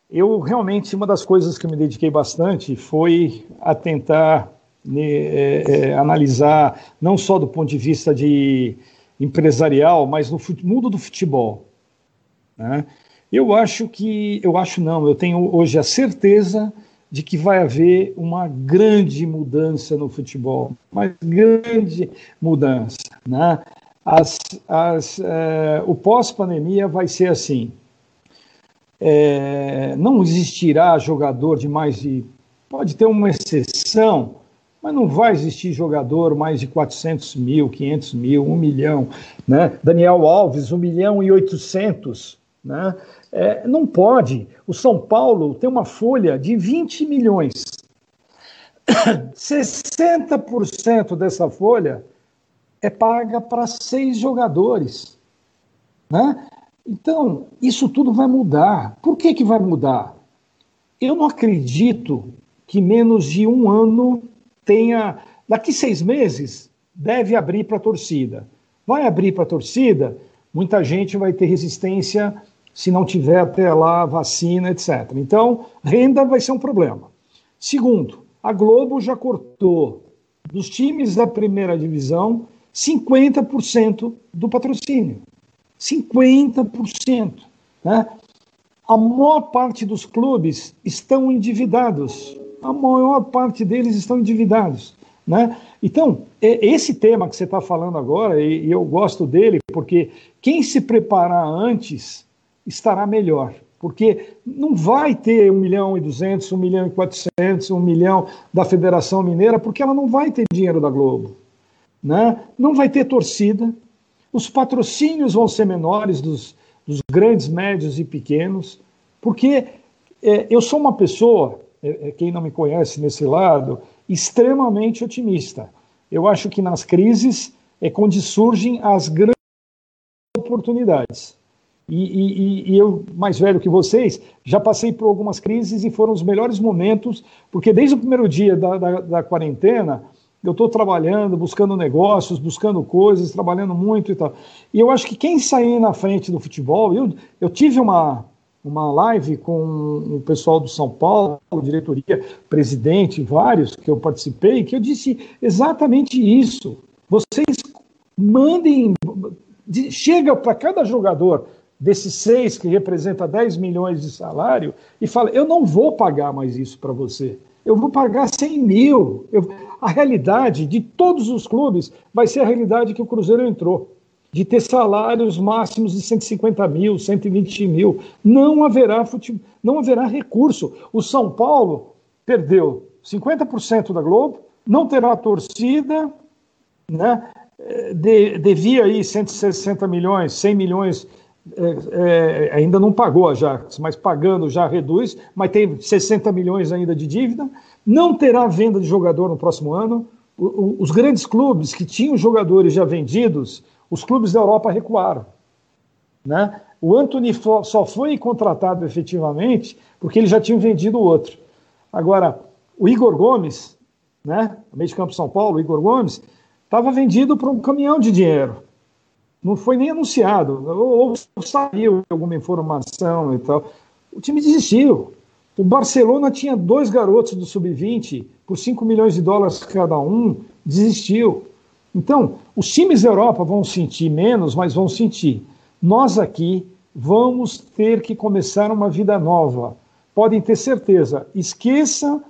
Eu realmente, uma das coisas que me dediquei bastante foi a tentar é, é, analisar, não só do ponto de vista de empresarial, mas no mundo do futebol. Né? Eu acho que, eu acho não, eu tenho hoje a certeza de que vai haver uma grande mudança no futebol, uma grande mudança, né? as, as, é, o pós-pandemia vai ser assim. É, não existirá jogador de mais de. Pode ter uma exceção, mas não vai existir jogador mais de 400 mil, 500 mil, 1 milhão. Né? Daniel Alves, 1 milhão e 800. Né? É, não pode. O São Paulo tem uma folha de 20 milhões. 60% dessa folha é paga para seis jogadores. Né? Então, isso tudo vai mudar. Por que, que vai mudar? Eu não acredito que menos de um ano tenha. Daqui seis meses, deve abrir para a torcida. Vai abrir para a torcida, muita gente vai ter resistência se não tiver até lá vacina, etc. Então, renda vai ser um problema. Segundo, a Globo já cortou dos times da primeira divisão 50% do patrocínio. 50%. Né? A maior parte dos clubes estão endividados. A maior parte deles estão endividados. Né? Então, esse tema que você está falando agora, e eu gosto dele, porque quem se preparar antes estará melhor. porque não vai ter 1 milhão e 200, 1 milhão e 400, 1 milhão da Federação Mineira, porque ela não vai ter dinheiro da Globo. Né? Não vai ter torcida, os patrocínios vão ser menores dos, dos grandes, médios e pequenos, porque é, eu sou uma pessoa, é, é, quem não me conhece nesse lado, extremamente otimista. Eu acho que nas crises é quando surgem as grandes oportunidades. E, e, e, eu, mais velho que vocês, já passei por algumas crises e foram os melhores momentos, porque desde o primeiro dia da, da, da quarentena, eu estou trabalhando, buscando negócios, buscando coisas, trabalhando muito e tal. E eu acho que quem sair na frente do futebol, eu, eu tive uma, uma live com o pessoal do São Paulo, diretoria, presidente, vários que eu participei, que eu disse exatamente isso. Vocês mandem, chega para cada jogador desses seis que representa 10 milhões de salário e fala: eu não vou pagar mais isso para você. Eu vou pagar 100 mil. Eu, a realidade de todos os clubes vai ser a realidade que o Cruzeiro entrou de ter salários máximos de 150 mil, 120 mil. Não haverá, fute... não haverá recurso. O São Paulo perdeu 50% da Globo, não terá torcida, né? De, devia aí 160 milhões, 100 milhões, é, é, ainda não pagou a Jax, mas pagando já reduz, mas tem 60 milhões ainda de dívida. Não terá venda de jogador no próximo ano. O, o, os grandes clubes que tinham jogadores já vendidos os clubes da Europa recuaram. Né? O Anthony só foi contratado efetivamente porque ele já tinha vendido o outro. Agora, o Igor Gomes, né, meio de campo São Paulo, o Igor Gomes, estava vendido por um caminhão de dinheiro. Não foi nem anunciado, ou, ou saiu alguma informação e tal. O time desistiu. O Barcelona tinha dois garotos do sub-20 por 5 milhões de dólares cada um, desistiu. Então, os times da Europa vão sentir menos, mas vão sentir. Nós aqui vamos ter que começar uma vida nova. Podem ter certeza, esqueça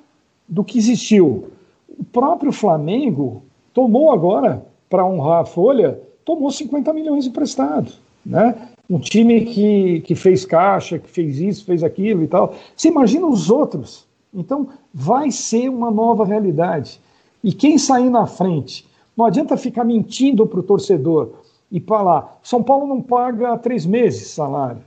do que existiu. O próprio Flamengo tomou agora, para honrar a folha, tomou 50 milhões emprestado. Né? Um time que, que fez caixa, que fez isso, fez aquilo e tal. Você imagina os outros. Então, vai ser uma nova realidade. E quem sair na frente não adianta ficar mentindo para o torcedor e falar: São Paulo não paga três meses salário,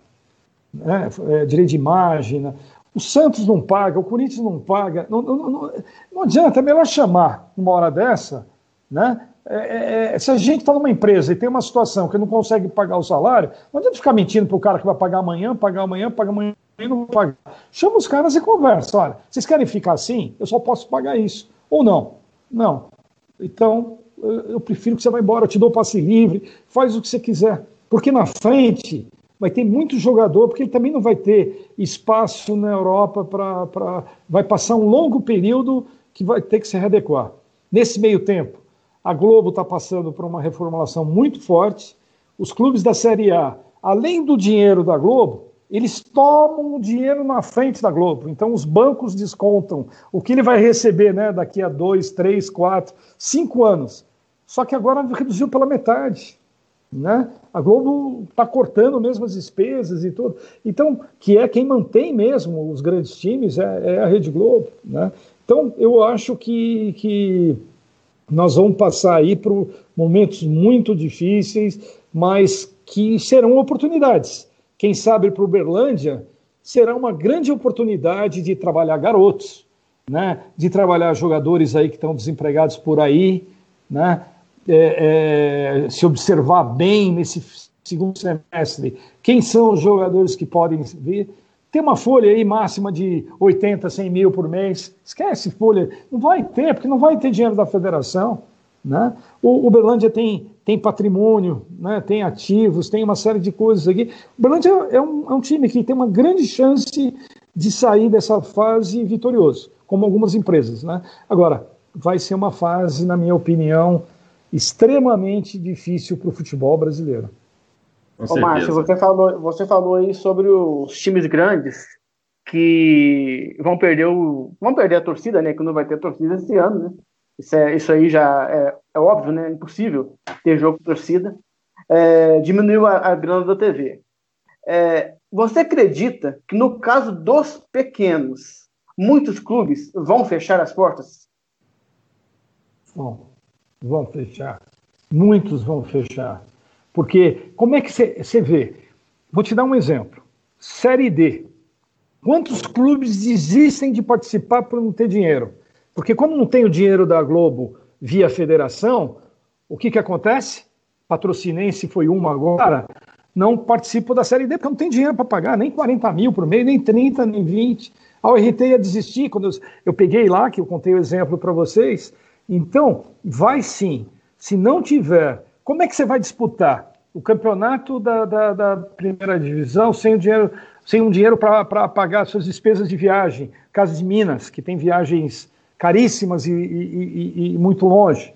né? é, direito de imagem. Né? O Santos não paga, o Corinthians não paga. Não, não, não, não adianta, é melhor chamar uma hora dessa. Né? É, é, é se a gente está numa empresa e tem uma situação que não consegue pagar o salário, não adianta ficar mentindo para o cara que vai pagar amanhã, pagar amanhã, pagar amanhã e não pagar. Chama os caras e conversa. Olha, vocês querem ficar assim? Eu só posso pagar isso. Ou não? Não. Então, eu prefiro que você vá embora, eu te dou passe livre, faz o que você quiser. Porque na frente vai ter muito jogador, porque ele também não vai ter espaço na Europa para. Vai passar um longo período que vai ter que se readequar. Nesse meio tempo, a Globo está passando por uma reformulação muito forte. Os clubes da Série A, além do dinheiro da Globo, eles tomam o dinheiro na frente da Globo. Então, os bancos descontam o que ele vai receber né, daqui a dois, três, quatro, cinco anos. Só que agora reduziu pela metade. Né? A Globo está cortando mesmo as despesas e tudo. Então, que é quem mantém mesmo os grandes times é, é a Rede Globo. Né? Então, eu acho que, que nós vamos passar aí por momentos muito difíceis, mas que serão oportunidades quem sabe para o Uberlândia, será uma grande oportunidade de trabalhar garotos, né? de trabalhar jogadores aí que estão desempregados por aí, né? É, é, se observar bem nesse segundo semestre quem são os jogadores que podem vir. Tem uma folha aí máxima de 80, 100 mil por mês. Esquece folha, não vai ter, porque não vai ter dinheiro da federação. Né? O Uberlândia tem tem patrimônio, né, tem ativos, tem uma série de coisas aqui. O Berlândia é um, é um time que tem uma grande chance de sair dessa fase vitorioso, como algumas empresas. Né? Agora, vai ser uma fase, na minha opinião, extremamente difícil para o futebol brasileiro. Ô, Márcio, você falou, você falou aí sobre os times grandes que vão perder o, vão perder a torcida, né? Que não vai ter torcida esse ano, né? Isso, é, isso aí já é, é óbvio, né? É impossível ter jogo de torcida. É, diminuiu a, a, grana da TV. É, você acredita que no caso dos pequenos, muitos clubes vão fechar as portas? Vão, vão fechar. Muitos vão fechar. Porque como é que você vê? Vou te dar um exemplo. Série D. Quantos clubes desistem de participar por não ter dinheiro? Porque como não tem o dinheiro da Globo via federação, o que, que acontece? Patrocinense foi uma agora, não participa da Série D, porque não tem dinheiro para pagar, nem 40 mil por mês, nem 30, nem 20. A ORT ia desistir, quando eu, eu peguei lá, que eu contei o exemplo para vocês. Então, vai sim. Se não tiver, como é que você vai disputar o campeonato da, da, da primeira divisão sem o dinheiro, sem um dinheiro para pagar suas despesas de viagem? Casa de Minas, que tem viagens caríssimas e, e, e, e muito longe,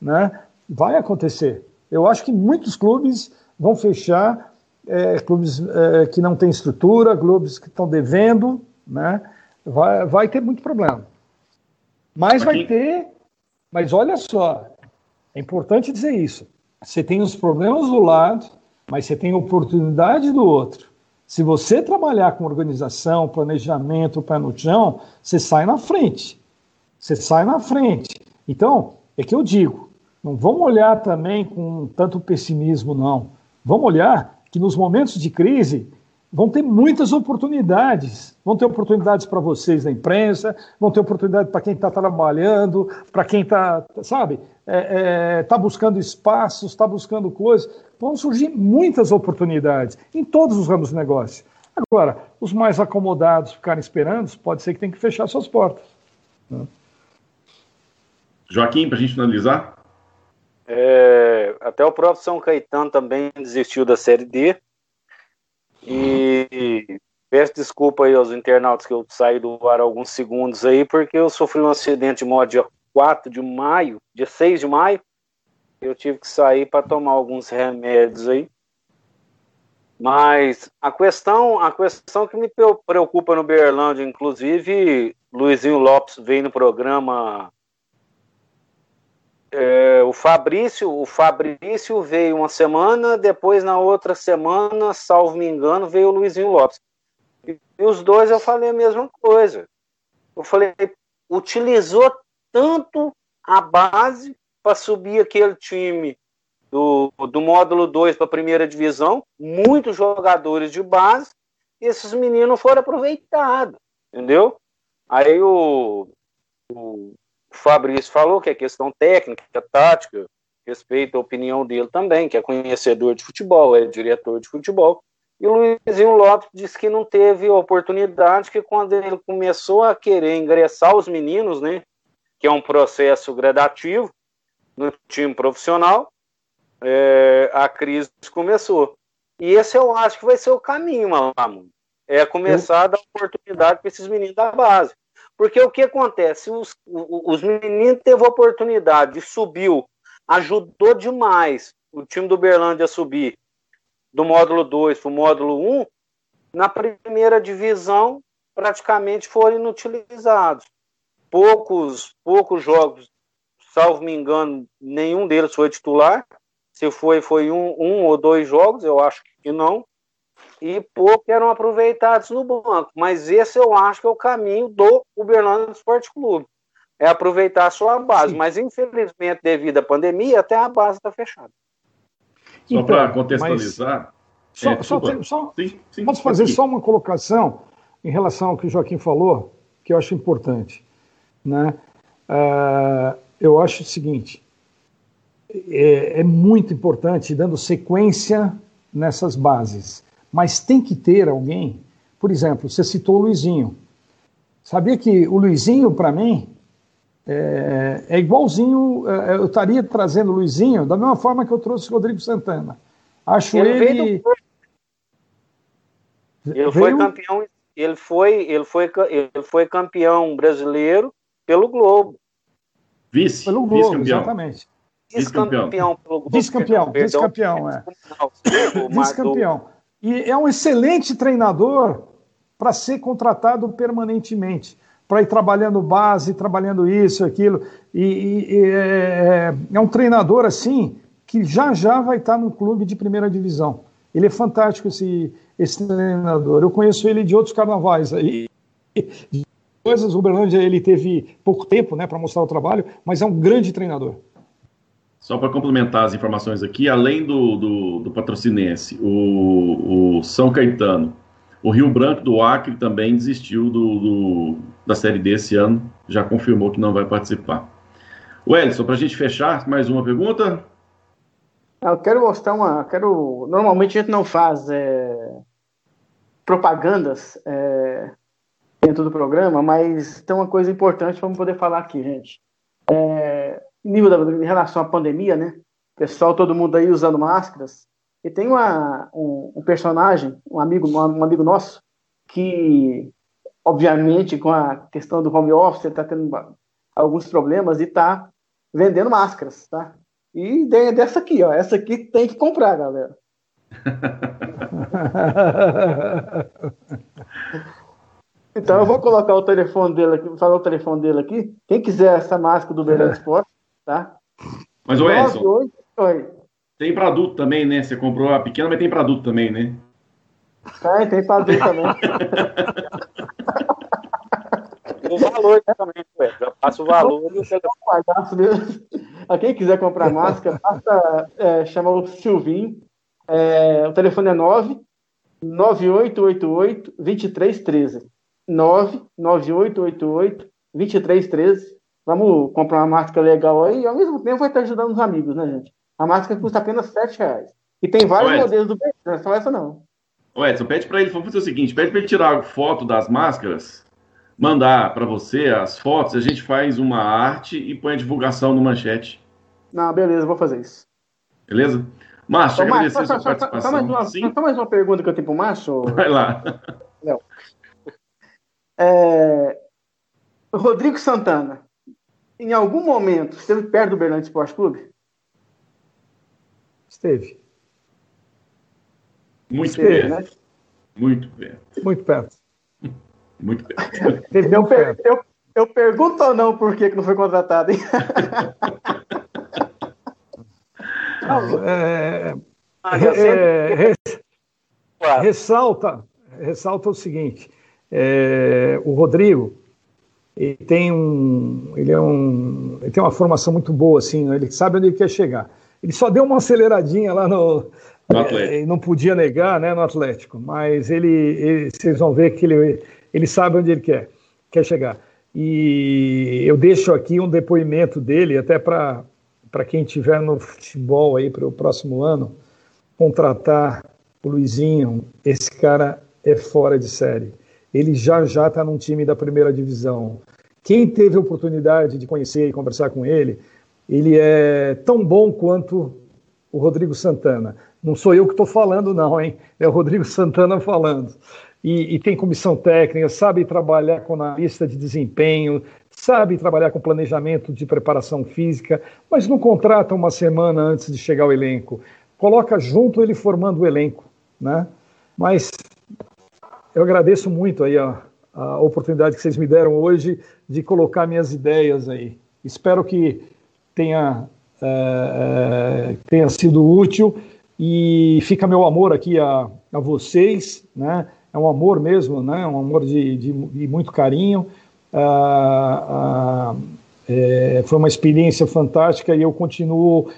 né? Vai acontecer. Eu acho que muitos clubes vão fechar, é, clubes é, que não têm estrutura, clubes que estão devendo, né? Vai, vai ter muito problema. Mas vai ter, mas olha só, é importante dizer isso. Você tem os problemas do lado, mas você tem oportunidade do outro. Se você trabalhar com organização, planejamento, pé no chão, você sai na frente. Você sai na frente. Então, é que eu digo, não vamos olhar também com tanto pessimismo, não. Vamos olhar que nos momentos de crise vão ter muitas oportunidades. Vão ter oportunidades para vocês na imprensa, vão ter oportunidade para quem está trabalhando, para quem está, sabe, está é, é, tá buscando espaços, está buscando coisas. Vão surgir muitas oportunidades em todos os ramos do negócio. Agora, os mais acomodados ficarem esperando, pode ser que tenham que fechar suas portas. Né? Joaquim, para a gente finalizar? É, até o próprio São Caetano também desistiu da Série D. E peço desculpa aí aos internautas que eu saí do ar alguns segundos aí, porque eu sofri um acidente de moto dia 4 de maio, dia 6 de maio. Eu tive que sair para tomar alguns remédios aí. Mas a questão, a questão que me preocupa no Berlândia, inclusive, Luizinho Lopes veio no programa é, o Fabrício, o Fabrício veio uma semana, depois na outra semana, salvo me engano, veio o Luizinho Lopes. E, e os dois eu falei a mesma coisa. Eu falei, utilizou tanto a base para subir aquele time do, do módulo 2 para a primeira divisão, muitos jogadores de base, e esses meninos foram aproveitados, entendeu? Aí o, o o Fabrício falou que é questão técnica, tática, respeito a opinião dele também, que é conhecedor de futebol, é diretor de futebol. E o Luizinho Lopes disse que não teve oportunidade, que quando ele começou a querer ingressar os meninos, né, que é um processo gradativo no time profissional, é, a crise começou. E esse eu acho que vai ser o caminho, Malamu. É começar a dar oportunidade para esses meninos da base. Porque o que acontece? Os, os meninos teve oportunidade, subiu, ajudou demais o time do Berlândia a subir do módulo 2 para o módulo 1. Um, na primeira divisão, praticamente foram inutilizados. Poucos, poucos jogos, salvo me engano, nenhum deles foi titular. Se foi, foi um, um ou dois jogos, eu acho que não e pouco eram aproveitados no banco. Mas esse eu acho que é o caminho do Uberlândia Esporte Clube. É aproveitar a sua base. Sim. Mas, infelizmente, devido à pandemia, até a base está fechada. Só então, para contextualizar. Só, é, só, só sim, sim, posso fazer aqui. só uma colocação em relação ao que o Joaquim falou, que eu acho importante. Né? Uh, eu acho o seguinte: é, é muito importante, dando sequência nessas bases. Mas tem que ter alguém, por exemplo, você citou o Luizinho. Sabia que o Luizinho, para mim, é, é igualzinho, é, eu estaria trazendo o Luizinho da mesma forma que eu trouxe o Rodrigo Santana. Acho ele. Ele, ele veio... foi campeão, ele foi, ele, foi, ele foi campeão brasileiro pelo Globo. Vice, pelo Globo, vice exatamente. Vice-campeão pelo Globo. Vice-campeão, vice-campeão, é. Vice-campeão. E é um excelente treinador para ser contratado permanentemente, para ir trabalhando base, trabalhando isso, aquilo. E, e, e é, é, um treinador assim que já já vai estar no clube de primeira divisão. Ele é fantástico, esse, esse treinador. Eu conheço ele de outros carnavais aí. De coisas, o Uberlândia ele teve pouco tempo né, para mostrar o trabalho, mas é um grande treinador. Só para complementar as informações aqui, além do, do, do patrocinense, o, o, São Caetano, o Rio Branco do Acre também desistiu do, do, da Série D esse ano, já confirmou que não vai participar. O Edson, para a gente fechar, mais uma pergunta? Eu quero mostrar uma. Quero, normalmente a gente não faz é, propagandas é, dentro do programa, mas tem uma coisa importante para poder falar aqui, gente. É, nível da, em relação à pandemia, né? Pessoal, todo mundo aí usando máscaras. E tem uma, um, um personagem, um amigo, um amigo nosso, que, obviamente, com a questão do home office, está tendo alguns problemas e está vendendo máscaras, tá? E ideia dessa aqui, ó. Essa aqui tem que comprar, galera. então eu vou colocar o telefone dele aqui, falar o telefone dele aqui. Quem quiser essa máscara do Belém Esporte, tá? Mas o Edson, tem para adulto também, né? Você comprou a pequena, mas tem para adulto também, né? Tem, tem para adulto também. o valor também, ué. Já passa o valor e o telefone. A quem quiser comprar máscara, basta é, chamar o Silvinho. É, o telefone é 9 9888 2313. 99888 2313. Vamos comprar uma máscara legal aí e ao mesmo tempo vai estar ajudando os amigos, né, gente? A máscara custa apenas 7 reais. E tem vários Edson. modelos do não é só essa não. O Edson, pede para ele, vamos fazer o seguinte, pede para ele tirar foto das máscaras, mandar para você as fotos, a gente faz uma arte e põe a divulgação no manchete. Não, beleza, vou fazer isso. Beleza? Márcio, então, agradecer a sua só, participação. Só mais, uma, só mais uma pergunta que eu tenho para o Márcio. Vai lá. Léo. É... Rodrigo Santana, em algum momento, esteve perto do Berlândia Esporte Clube? Esteve. Muito Esteve, perto. Né? Muito perto. Muito perto. Muito perto. eu, per eu, eu, pergunto ou não por que, que não foi contratado, hein? não, é, ah, é, é, ressalta, ressalta o seguinte: é, o Rodrigo ele tem um, ele é um, ele tem uma formação muito boa, assim, né? ele sabe onde ele quer chegar. Ele só deu uma aceleradinha lá no, no é, não podia negar, né, no Atlético, mas ele, ele, vocês vão ver que ele, ele sabe onde ele quer, quer chegar. E eu deixo aqui um depoimento dele, até para quem tiver no futebol aí para o próximo ano, contratar o Luizinho, esse cara é fora de série ele já já está num time da primeira divisão. Quem teve a oportunidade de conhecer e conversar com ele, ele é tão bom quanto o Rodrigo Santana. Não sou eu que estou falando, não, hein? É o Rodrigo Santana falando. E, e, tem comissão técnica, sabe trabalhar com analista de desempenho, sabe trabalhar com planejamento de preparação física, mas não contrata uma semana antes de chegar ao elenco. Coloca junto ele formando o elenco, né? Mas eu agradeço muito aí a, a oportunidade que vocês me deram hoje de colocar minhas ideias aí. Espero que tenha, é, é, tenha sido útil e fica meu amor aqui a, a vocês, né? É um amor mesmo, né? Um amor de, de, de muito carinho. Ah, ah, é, foi uma experiência fantástica e eu continuo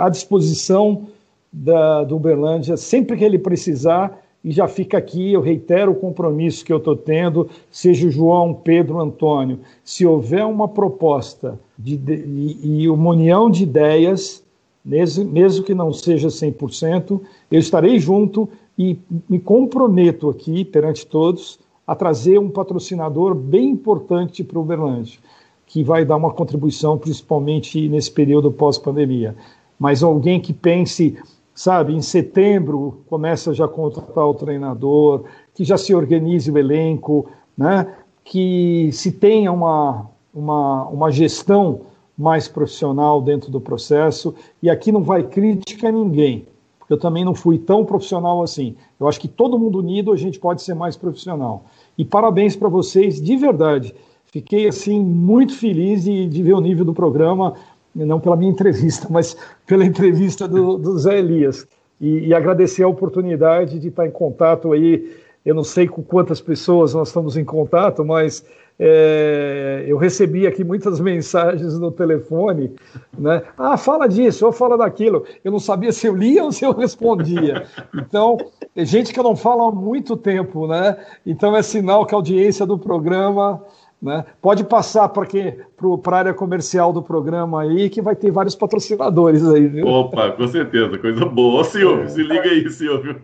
à disposição da, do Uberlândia sempre que ele precisar e já fica aqui, eu reitero o compromisso que eu estou tendo, seja o João, Pedro, Antônio, se houver uma proposta de, de, e, uma união de ideias, mesmo, mesmo que não seja 100%, eu estarei junto e me comprometo aqui, perante todos, a trazer um patrocinador bem importante para o Uberlândia, que vai dar uma contribuição, principalmente nesse período pós-pandemia. Mas alguém que pense sabe, em setembro começa já a contratar o treinador, que já se organize o elenco, né, que se tenha uma, uma, uma gestão mais profissional dentro do processo, e aqui não vai crítica a ninguém, porque eu também não fui tão profissional assim. Eu acho que todo mundo unido a gente pode ser mais profissional. E parabéns para vocês, de verdade. Fiquei assim muito feliz de, de ver o nível do programa não pela minha entrevista, mas pela entrevista do, do Zé Elias. e, e agradecer a oportunidade de estar em contato aí. Eu não sei com quantas pessoas nós estamos em contato, mas é, eu recebi aqui muitas mensagens no telefone, né? Ah, fala disso, ou fala daquilo. Eu não sabia se eu lia ou se eu respondia. Então, é gente que eu não falo há muito tempo, né? Então é sinal que a audiência do programa né? Pode passar para a área comercial do programa aí, que vai ter vários patrocinadores aí, viu? Opa, com certeza, coisa boa. Silvio, é. se liga aí, Silvio.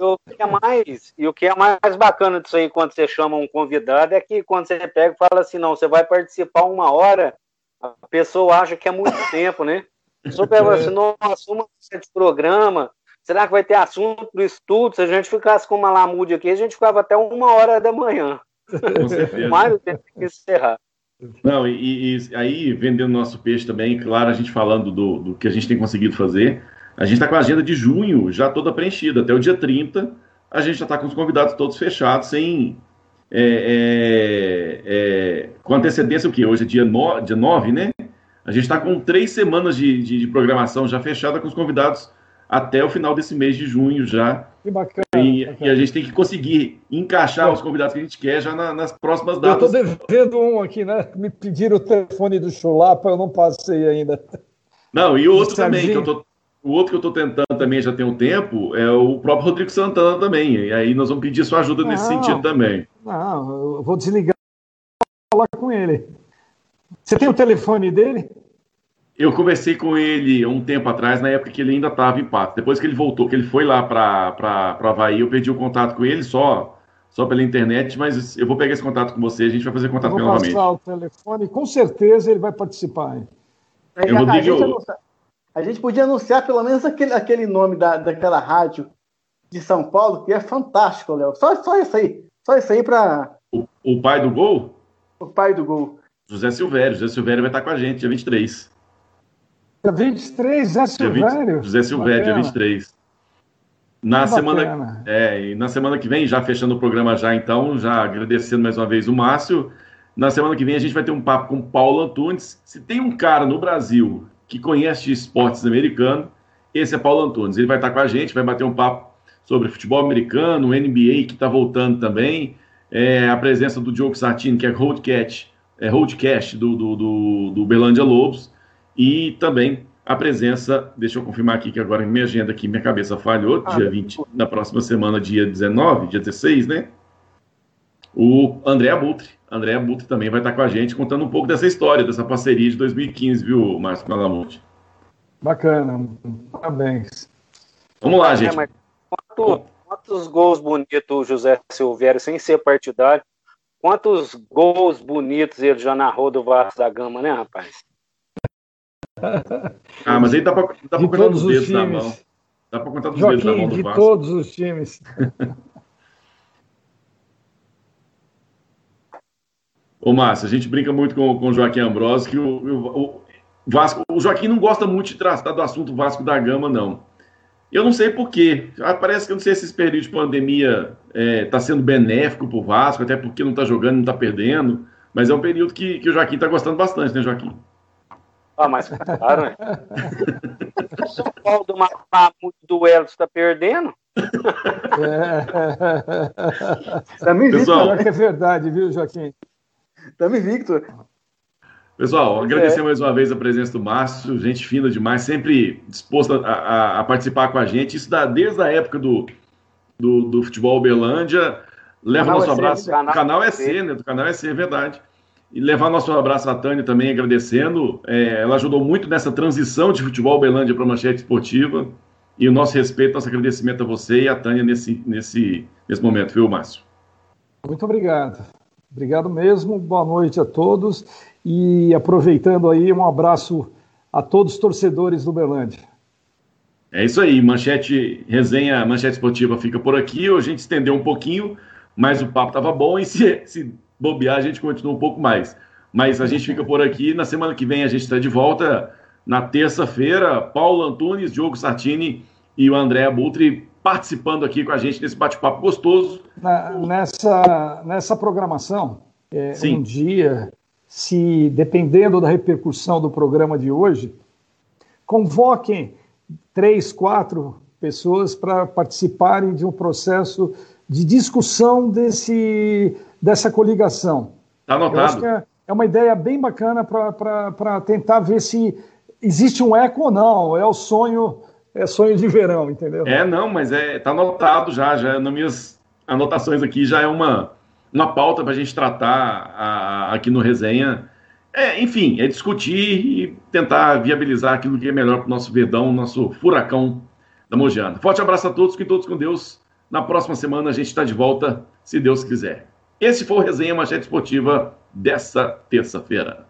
o que é mais e o que é mais bacana disso aí quando você chama um convidado é que quando você pega e fala assim, não, você vai participar uma hora, a pessoa acha que é muito tempo, né? A pessoa pergunta assim, nossa, uma hora de programa, Será que vai ter assunto do estudo? Se a gente ficasse com uma lamude aqui, a gente ficava até uma hora da manhã. Com certeza. Mas tem que encerrar. Não, e, e, aí, vendendo nosso peixe também, claro, a gente falando do, do que a gente tem conseguido fazer, a gente está com a agenda de junho já toda preenchida. Até o dia 30, a gente já está com os convidados todos fechados, sem. É, é, é, com antecedência, o que? Hoje é dia, no, dia 9, né? A gente está com três semanas de, de, de programação já fechada com os convidados até o final desse mês de junho já. Que bacana. E, bacana. e a gente tem que conseguir encaixar os convidados que a gente quer já na, nas próximas datas. Eu estou devendo um aqui, né? Me pediram o telefone do Chulapa, eu não passei ainda. Não, e o outro também, que eu tô, o outro que eu estou tentando também já tem um tempo é o próprio Rodrigo Santana também. E aí nós vamos pedir sua ajuda não, nesse sentido também. Não, eu vou desligar e falar com ele. Você tem o telefone dele? Eu conversei com ele um tempo atrás, na época que ele ainda estava em Pato. Depois que ele voltou, que ele foi lá para Havaí, eu perdi o contato com ele só só pela internet, mas eu vou pegar esse contato com você, a gente vai fazer contato com ele novamente. Vou passar o telefone, com certeza ele vai participar. Hein? Eu, a, a, gente anunciar, a, gente podia anunciar pelo menos aquele, aquele nome da, daquela rádio de São Paulo, que é fantástico, Léo. Só, só isso aí. Só isso aí para. O, o pai do gol? O pai do gol. José Silvério. José Silvério vai estar com a gente, dia 23. Dia 23, José Silvério. José Silvério, dia 23. Na que semana, é, na semana que vem, já fechando o programa já, então, já agradecendo mais uma vez o Márcio. Na semana que vem a gente vai ter um papo com Paulo Antunes. Se tem um cara no Brasil que conhece esportes americanos, esse é Paulo Antunes. Ele vai estar com a gente, vai bater um papo sobre futebol americano, NBA que está voltando também, é, a presença do Diogo Sartini, que é Roadcast, é Roadcast do, do, do, do Belândia Lobos e também a presença, deixa eu confirmar aqui que agora minha agenda aqui, minha cabeça falhou, ah, dia 20, na próxima semana, dia 19, dia 16, né? O André Abutre. André Abutre também vai estar com a gente contando um pouco dessa história, dessa parceria de 2015, viu, Márcio Malamonte? Bacana, parabéns. Vamos lá, gente. É, quanto, quantos gols bonitos o José Silvério, sem ser partidário, quantos gols bonitos ele já narrou do Vasco da Gama, né, rapaz? Ah, mas aí dá para contar dos dedos na mão. Dá para contar dos Joaquim, dedos na mão do de Vasco. todos os times. Ô, Márcio, a gente brinca muito com, com o Joaquim Ambrosio que o, o, o, Vasco, o Joaquim não gosta muito de tratar do assunto Vasco da Gama, não. Eu não sei porquê. Ah, parece que eu não sei se esse período de pandemia está é, tá sendo benéfico para o Vasco, até porque não está jogando, não está perdendo. Mas é um período que, que o Joaquim está gostando bastante, né, Joaquim? Ah, mas claro, né? o São Paulo do Mamuto do Elton está perdendo. É. Pessoal, que é verdade, viu, Joaquim? Estamos invicto. Pessoal, agradecer é. mais uma vez a presença do Márcio, gente fina demais, sempre disposto a, a, participar com a gente. Isso dá desde a época do, do, do futebol Belândia. Leva nosso é abraço. C, canal, canal é C, né? Do canal é C, é verdade. E levar nosso abraço à Tânia também, agradecendo. É, ela ajudou muito nessa transição de futebol Belândia para manchete esportiva. E o nosso respeito, nosso agradecimento a você e a Tânia nesse, nesse, nesse momento, viu, Márcio? Muito obrigado. Obrigado mesmo. Boa noite a todos. E aproveitando aí, um abraço a todos os torcedores do Belândia. É isso aí, manchete, resenha, manchete esportiva fica por aqui. Hoje a gente estendeu um pouquinho, mas o papo estava bom e se, se bobear, a gente continua um pouco mais. Mas a gente fica por aqui. Na semana que vem a gente está de volta. Na terça-feira, Paulo Antunes, Diogo Sartini e o André Abutre participando aqui com a gente nesse bate-papo gostoso. Na, nessa, nessa programação, é, um dia, se dependendo da repercussão do programa de hoje, convoquem três, quatro pessoas para participarem de um processo de discussão desse, dessa coligação. Está anotado. É, é uma ideia bem bacana para tentar ver se existe um eco ou não. É o sonho, é sonho de verão, entendeu? É, não, mas é, tá anotado já, já nas minhas anotações aqui já é uma, uma pauta para a gente tratar a, aqui no resenha. É, enfim, é discutir e tentar viabilizar aquilo que é melhor para o nosso verdão, nosso furacão da Mojana. Forte abraço a todos, que todos com Deus. Na próxima semana a gente está de volta, se Deus quiser. Esse foi o Resenha Manchete Esportiva dessa terça-feira.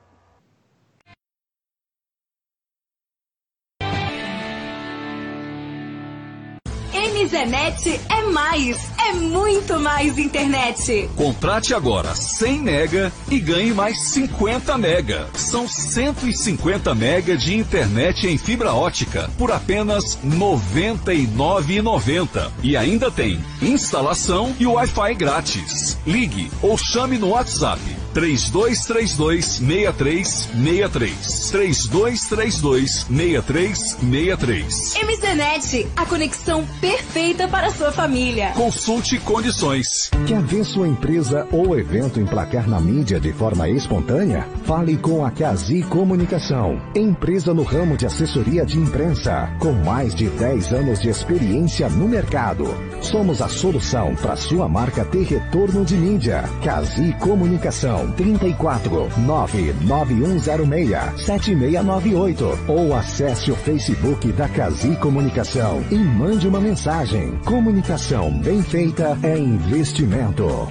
Zenet é mais, é muito mais internet. Contrate agora 100 mega e ganhe mais 50 mega. São 150 mega de internet em fibra ótica por apenas R$ 99,90. E ainda tem instalação e Wi-Fi grátis. Ligue ou chame no WhatsApp 3232 6363. 3232 6363. MZNet, a conexão perfeita para a sua família. Consulte condições. Quer ver sua empresa ou evento emplacar na mídia de forma espontânea? Fale com a Cazi Comunicação, empresa no ramo de assessoria de imprensa, com mais de 10 anos de experiência no mercado. Somos a solução para sua marca ter retorno de mídia. Cazi Comunicação 34 99106 7698 ou acesse o Facebook da Cazi Comunicação e mande uma mensagem. Comunicação bem feita é investimento.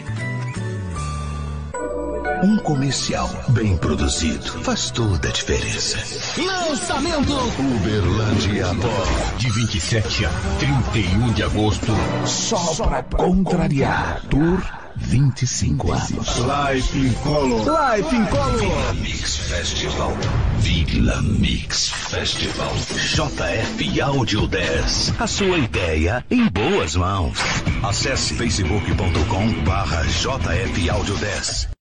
Um comercial bem produzido faz toda a diferença. Lançamento Uberlândia Pó. De 27 a 31 de agosto. Só, Só pra contrariar. Tour 25 anos. Life in Color. Life in Color. Vila Mix Festival. Vila Mix Festival. JF Audio 10. A sua ideia em boas mãos. Acesse facebook.com barra JF Audio 10.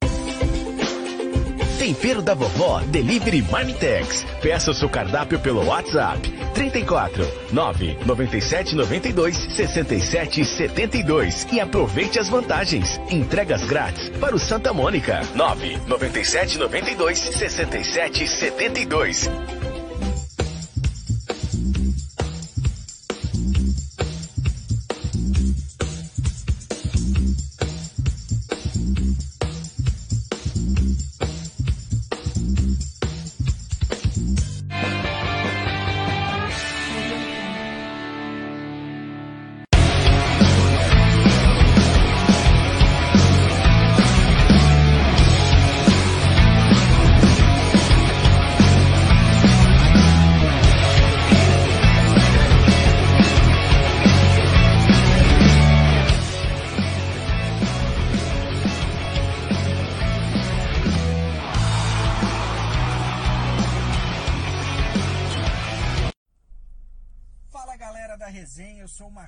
Tempero da Vovó Delivery Marmitex. Peça o seu cardápio pelo WhatsApp 34 9 97 92 67 72 e aproveite as vantagens. Entregas grátis para o Santa Mônica 9 97 92 67 72.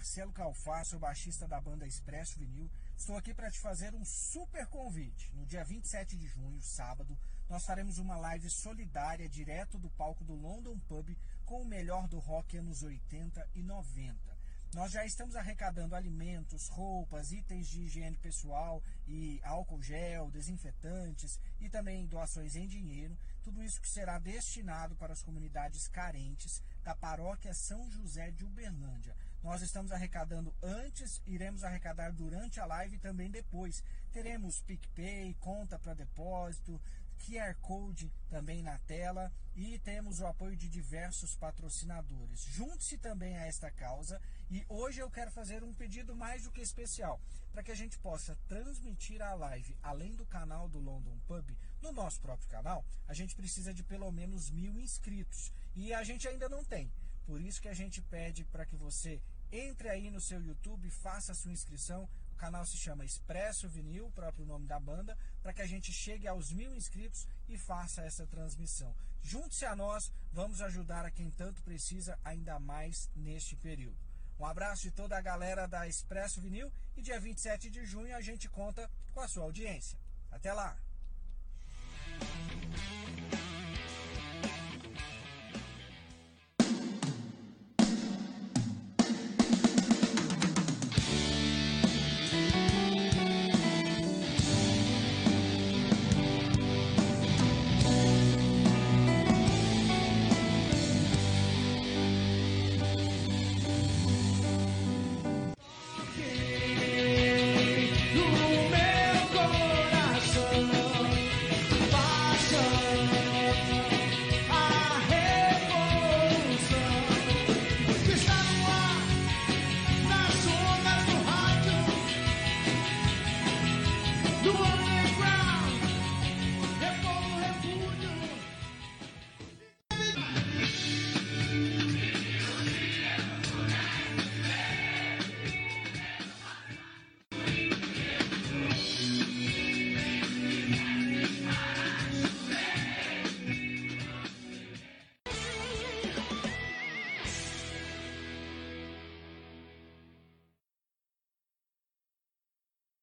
Marcelo Calfá, sou baixista da banda Expresso Vinil. Estou aqui para te fazer um super convite. No dia 27 de junho, sábado, nós faremos uma live solidária direto do palco do London Pub com o melhor do rock anos 80 e 90. Nós já estamos arrecadando alimentos, roupas, itens de higiene pessoal e álcool gel, desinfetantes e também doações em dinheiro. Tudo isso que será destinado para as comunidades carentes da paróquia São José de Uberlândia. Nós estamos arrecadando antes, iremos arrecadar durante a live e também depois. Teremos PicPay, conta para depósito, QR Code também na tela e temos o apoio de diversos patrocinadores. Junte-se também a esta causa e hoje eu quero fazer um pedido mais do que especial para que a gente possa transmitir a live além do canal do London Pub. No nosso próprio canal, a gente precisa de pelo menos mil inscritos e a gente ainda não tem. Por isso que a gente pede para que você entre aí no seu YouTube, faça a sua inscrição. O canal se chama Expresso Vinil, o próprio nome da banda, para que a gente chegue aos mil inscritos e faça essa transmissão. Junte-se a nós, vamos ajudar a quem tanto precisa, ainda mais neste período. Um abraço de toda a galera da Expresso Vinil e dia 27 de junho a gente conta com a sua audiência. Até lá!